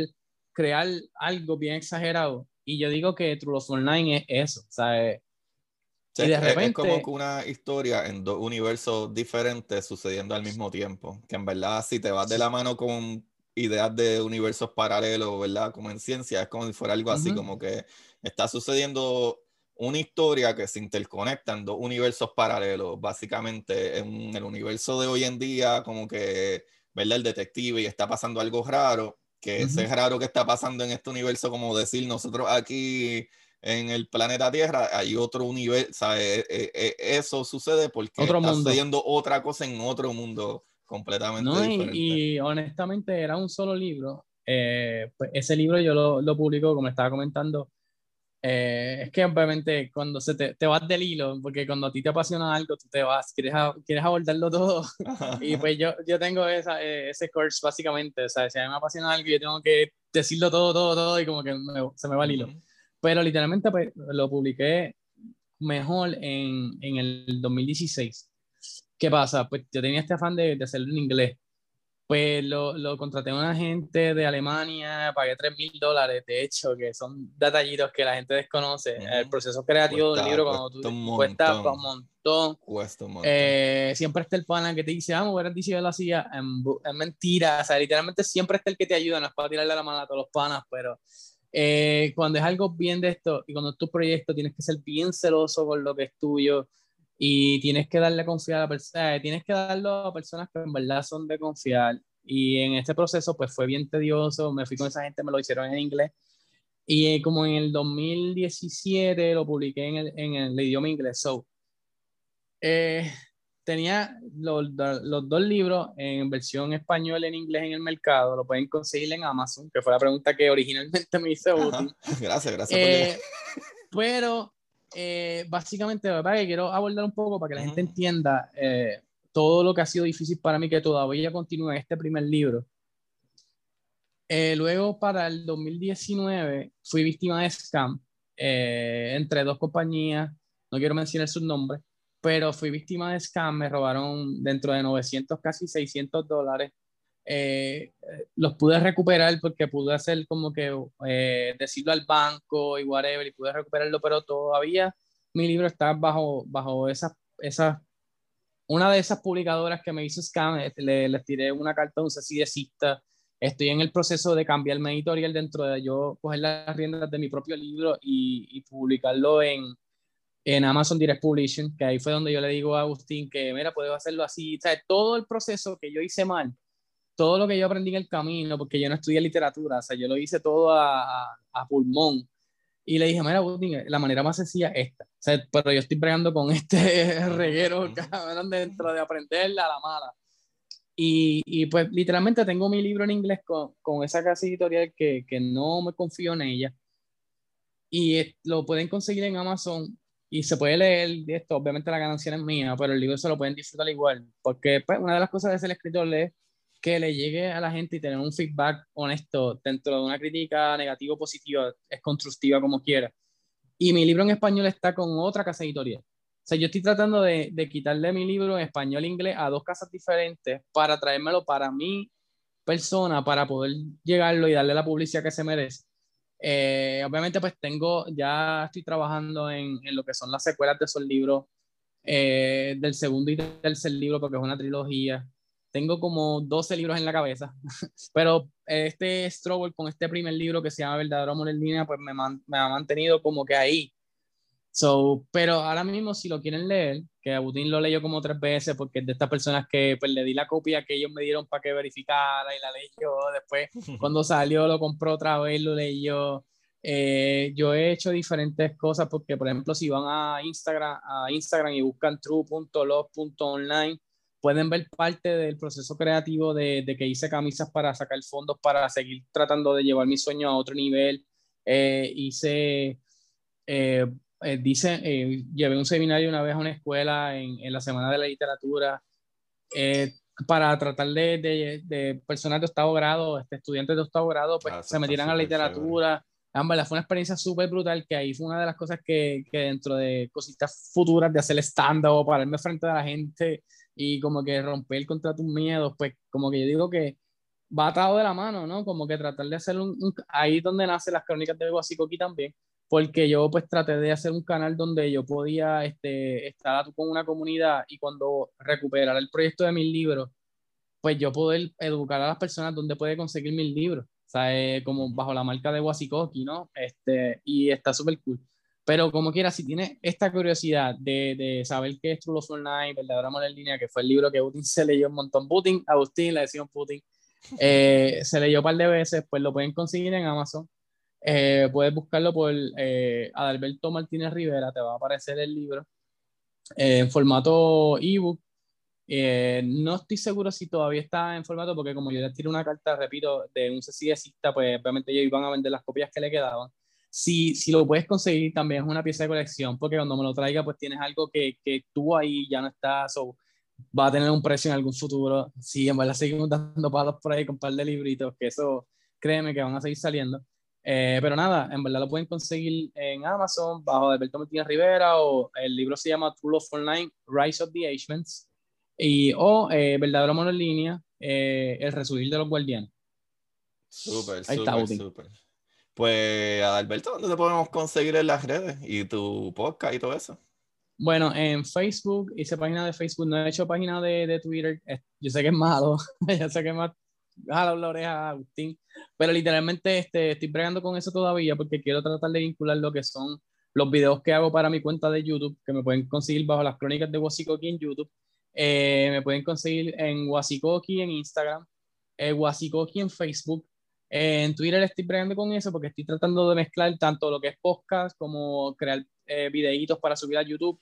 crear algo bien exagerado. Y yo digo que True Love Online es eso, ¿sabes? y de repente... Es como una historia en dos universos diferentes sucediendo al mismo tiempo. Que en verdad, si te vas de la mano con ideas de universos paralelos, ¿verdad? Como en ciencia, es como si fuera algo así, como que está sucediendo una historia que se interconecta en dos universos paralelos, básicamente en el universo de hoy en día, como que, ¿verdad? El detective y está pasando algo raro, que ese es raro que está pasando en este universo, como decir, nosotros aquí en el planeta Tierra hay otro universo, e, e, e, eso sucede porque está sucediendo otra cosa en otro mundo completamente diferente. Y, honestamente era un solo libro. Eh, pues ese libro yo lo, lo publico, como estaba comentando, eh, es que obviamente cuando se te, te, vas del hilo, porque cuando a ti te apasiona algo, tú te vas, quieres, quieres abordarlo todo. y pues yo, yo tengo esa, eh, ese course básicamente, o sea, si a mí me apasiona algo, yo tengo que decirlo todo, todo, todo, y como que se me va el hilo. Pero literalmente pues, lo publiqué mejor en, en el 2016. ¿Qué pasa? Pues yo tenía este afán de, de hacerlo en inglés pues lo, lo contraté a una gente de Alemania, pagué 3 mil dólares, de hecho, que son detallitos que la gente desconoce. El proceso creativo del libro, cuando tú un cuesta un montón. Cuesta un montón. Eh, siempre está el pana que te dice, vamos, hubieras dicho de la silla. Es mentira, o sea, literalmente siempre está el que te ayuda, no es para tirarle la mano a todos los panas, pero eh, cuando es algo bien de esto y cuando es tu proyecto, tienes que ser bien celoso con lo que es tuyo y tienes que darle confiar a personas, eh, tienes que darlo a personas que en verdad son de confiar. Y en este proceso, pues fue bien tedioso. Me fui con esa gente, me lo hicieron en inglés. Y eh, como en el 2017 lo publiqué en el, en el idioma inglés. So, eh, tenía los, los, dos libros en versión español en inglés en el mercado. Lo pueden conseguir en Amazon, que fue la pregunta que originalmente me hice útil. Gracias, gracias. pero eh, básicamente, ¿verdad? Que quiero abordar un poco para que la gente entienda eh, todo lo que ha sido difícil para mí, que todavía continúa este primer libro. Eh, luego, para el 2019, fui víctima de scam eh, entre dos compañías, no quiero mencionar sus nombres, pero fui víctima de scam, me robaron dentro de 900, casi 600 dólares. Eh, los pude recuperar porque pude hacer como que decirlo al banco y whatever, y pude recuperarlo, pero todavía mi libro está bajo, bajo esas, esas una de esas publicadoras que me hizo scam, le, les tiré una carta a un CCDcista estoy en el proceso de cambiar mi editorial dentro de yo coger las riendas de mi propio libro y, publicarlo en, en Amazon Direct Publishing, que ahí fue donde yo le digo a Agustín que, mira, puedo hacerlo así. O sea, todo el proceso que yo hice mal, todo lo que yo aprendí en el camino, porque yo no estudié literatura, o sea, yo lo hice todo a, a, pulmón. Y le dije, mira, Agustín, la manera más sencilla es esta. O sea, pero yo estoy bregando con este reguero, cabrón, dentro de aprenderla a la mala. Y, y, pues literalmente tengo mi libro en inglés con, con esa casa editorial que, que, no me confío en ella. Y lo pueden conseguir en Amazon y se puede leer esto. Obviamente la ganancia es mía, pero el libro se lo pueden disfrutar igual. Porque pues, una de las cosas de ser escritor es que le llegue a la gente y tener un feedback honesto dentro de una crítica negativa o positiva, es constructiva como quiera. Y mi libro en español está con otra casa editorial. O sea, yo estoy tratando de, de quitarle mi libro en español e inglés a dos casas diferentes para traérmelo para mi persona, para poder llegarlo y darle la publicidad que se merece. Eh, obviamente, pues tengo, ya estoy trabajando en, en, lo que son las secuelas de esos libros, eh, del segundo y tercer libro, porque es una trilogía. Tengo como 12 libros en la cabeza, pero este struggle con este primer libro que se llama Verdadero Amor en Línea, pues me, me ha mantenido como que ahí, So, pero ahora mismo, si lo quieren leer, que Abutín lo leyó como tres veces, porque es de estas personas que pues, le di la copia que ellos me dieron para que verificara y la leyó. Después, cuando salió, lo compró otra vez, lo leyó. Eh, yo he hecho diferentes cosas porque, por ejemplo, si van a Instagram, a Instagram y buscan true.love.online, pueden ver parte del proceso creativo de, de, que hice camisas para sacar fondos para seguir tratando de llevar mi sueño a otro nivel. Eh, hice eh, eh, dice, eh, llevé un seminario una vez a una escuela en, en la Semana de la Literatura eh, para tratar de, de, de, personas de octavo grado, este, estudiantes de octavo grado, pues ah, se metieran a la literatura. Ambas, fue una experiencia súper brutal que ahí fue una de las cosas que, que dentro de cositas futuras de hacer stand-up, pararme frente a la gente y como que romper contra tus miedos, pues como que yo digo que va atado de la mano, ¿no? Como que tratar de hacer un, un ahí donde nacen las crónicas de Guasicoqui también, porque yo pues traté de hacer un canal donde yo podía este, estar con una comunidad y cuando recuperara el proyecto de mis libros, pues yo poder educar a las personas donde puede conseguir mis libros, o sea, eh, como bajo la marca de Wasikoki, ¿no? Este, y está súper cool. Pero como quiera, si tienes esta curiosidad de, de saber qué es True Love Online, Verdadera Amor en Línea, que fue el libro que Putin se leyó un montón, Putin, Agustín, le decían Putin, eh, se leyó un par de veces, pues lo pueden conseguir en Amazon. Eh, puedes buscarlo por eh, Adalberto Martínez Rivera, te va a aparecer el libro eh, en formato ebook. Eh, no estoy seguro si todavía está en formato, porque como yo le tiré una carta, repito, de un CCDcista, pues obviamente ellos iban a vender las copias que le quedaban. Si, si lo puedes conseguir, también es una pieza de colección, porque cuando me lo traiga, pues tienes algo que, que tú ahí ya no estás, o va a tener un precio en algún futuro. Si en verdad seguimos dando palos por ahí con un par de libritos, que eso, créeme que van a seguir saliendo. Eh, pero nada, en verdad lo pueden conseguir en Amazon bajo Alberto Martínez Rivera o el libro se llama True Love Online, Rise of the Agements y o eh, Verdadero Amor en Línea, eh, El Resurgir de los Guardianes. Súper, súper, súper. Pues Alberto, ¿dónde te podemos conseguir en las redes y tu podcast y todo eso? Bueno, en Facebook, hice página de Facebook, no he hecho página de, de Twitter. Yo sé que es malo, yo sé que es más jala la oreja Agustín. Pero literalmente este, estoy bregando con eso todavía porque quiero tratar de vincular lo que son los videos que hago para mi cuenta de YouTube, que me pueden conseguir bajo las crónicas de Wasikoki en YouTube. Eh, me pueden conseguir en Wasikoki en Instagram, eh, Wasikoki en Facebook. Eh, en Twitter estoy bregando con eso porque estoy tratando de mezclar tanto lo que es podcast como crear eh, videitos para subir a YouTube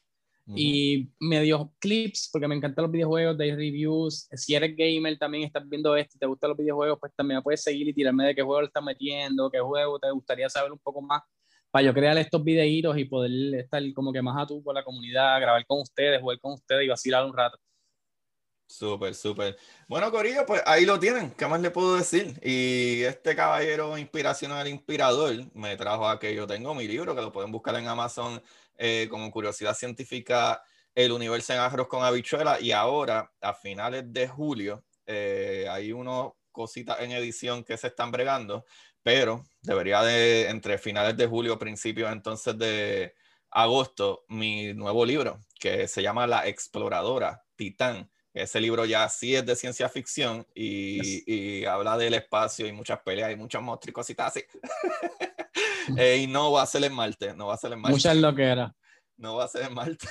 y medio clips, porque me encantan los videojuegos, de reviews. Si eres gamer, también estás viendo esto y te gustan los videojuegos, pues también puedes seguir y tirarme de qué juego le estás metiendo, qué juego te gustaría saber un poco más para yo crear estos videitos y poder estar como que más a tú con la comunidad, grabar con ustedes, jugar con ustedes y vacilar un rato. Súper, súper. Bueno, Corillo, pues ahí lo tienen. ¿Qué más le puedo decir? Y este caballero inspiracional, inspirador, me trajo a que yo tengo mi libro, que lo pueden buscar en Amazon eh, como Curiosidad Científica, El Universo en Arroz con Habichuela. Y ahora, a finales de julio, eh, hay unos cositas en edición que se están bregando, pero debería de, entre finales de julio, principios entonces de agosto, mi nuevo libro, que se llama La Exploradora, Titán ese libro ya sí es de ciencia ficción y, habla del espacio y muchas peleas y muchos monstruos y cositas así. Eh, y no va a ser en Marte, no va a ser en Marte. Muchas lo que era. No va a ser en Marte.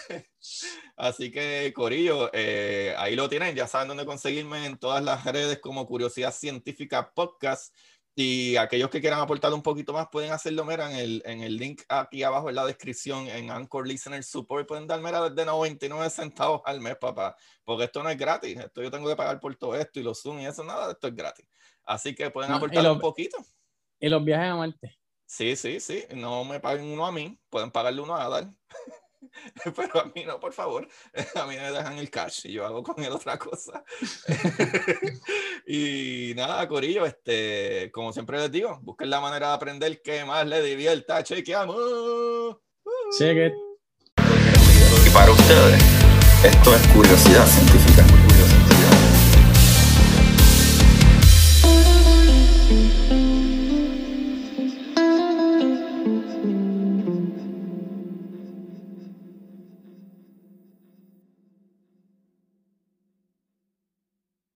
Así que, Corillo, eh, ahí lo tienen. Ya saben dónde conseguirme en todas las redes como Curiosidad Científica Podcast. Y aquellos que quieran aportar un poquito más pueden hacerlo, mira, en el, en el link aquí abajo en la descripción, en Anchor Listener Support, pueden darme desde 99 centavos al mes, papá, porque esto no es gratis, esto yo tengo que pagar por todo esto y los Zoom y eso, nada, esto es gratis. Así que pueden aportar un poquito. Y los viajes a Marte. Sí, sí, sí, no me paguen uno a mí, pueden pagarle uno a Adal. Pero a mí no, por favor. A mí me dejan el cash y yo hago con él otra cosa. y nada, Corillo, este, como siempre les digo, busquen la manera de aprender que más les divierta. Chequeamos. Cheque. Y para ustedes, esto es curiosidad científica.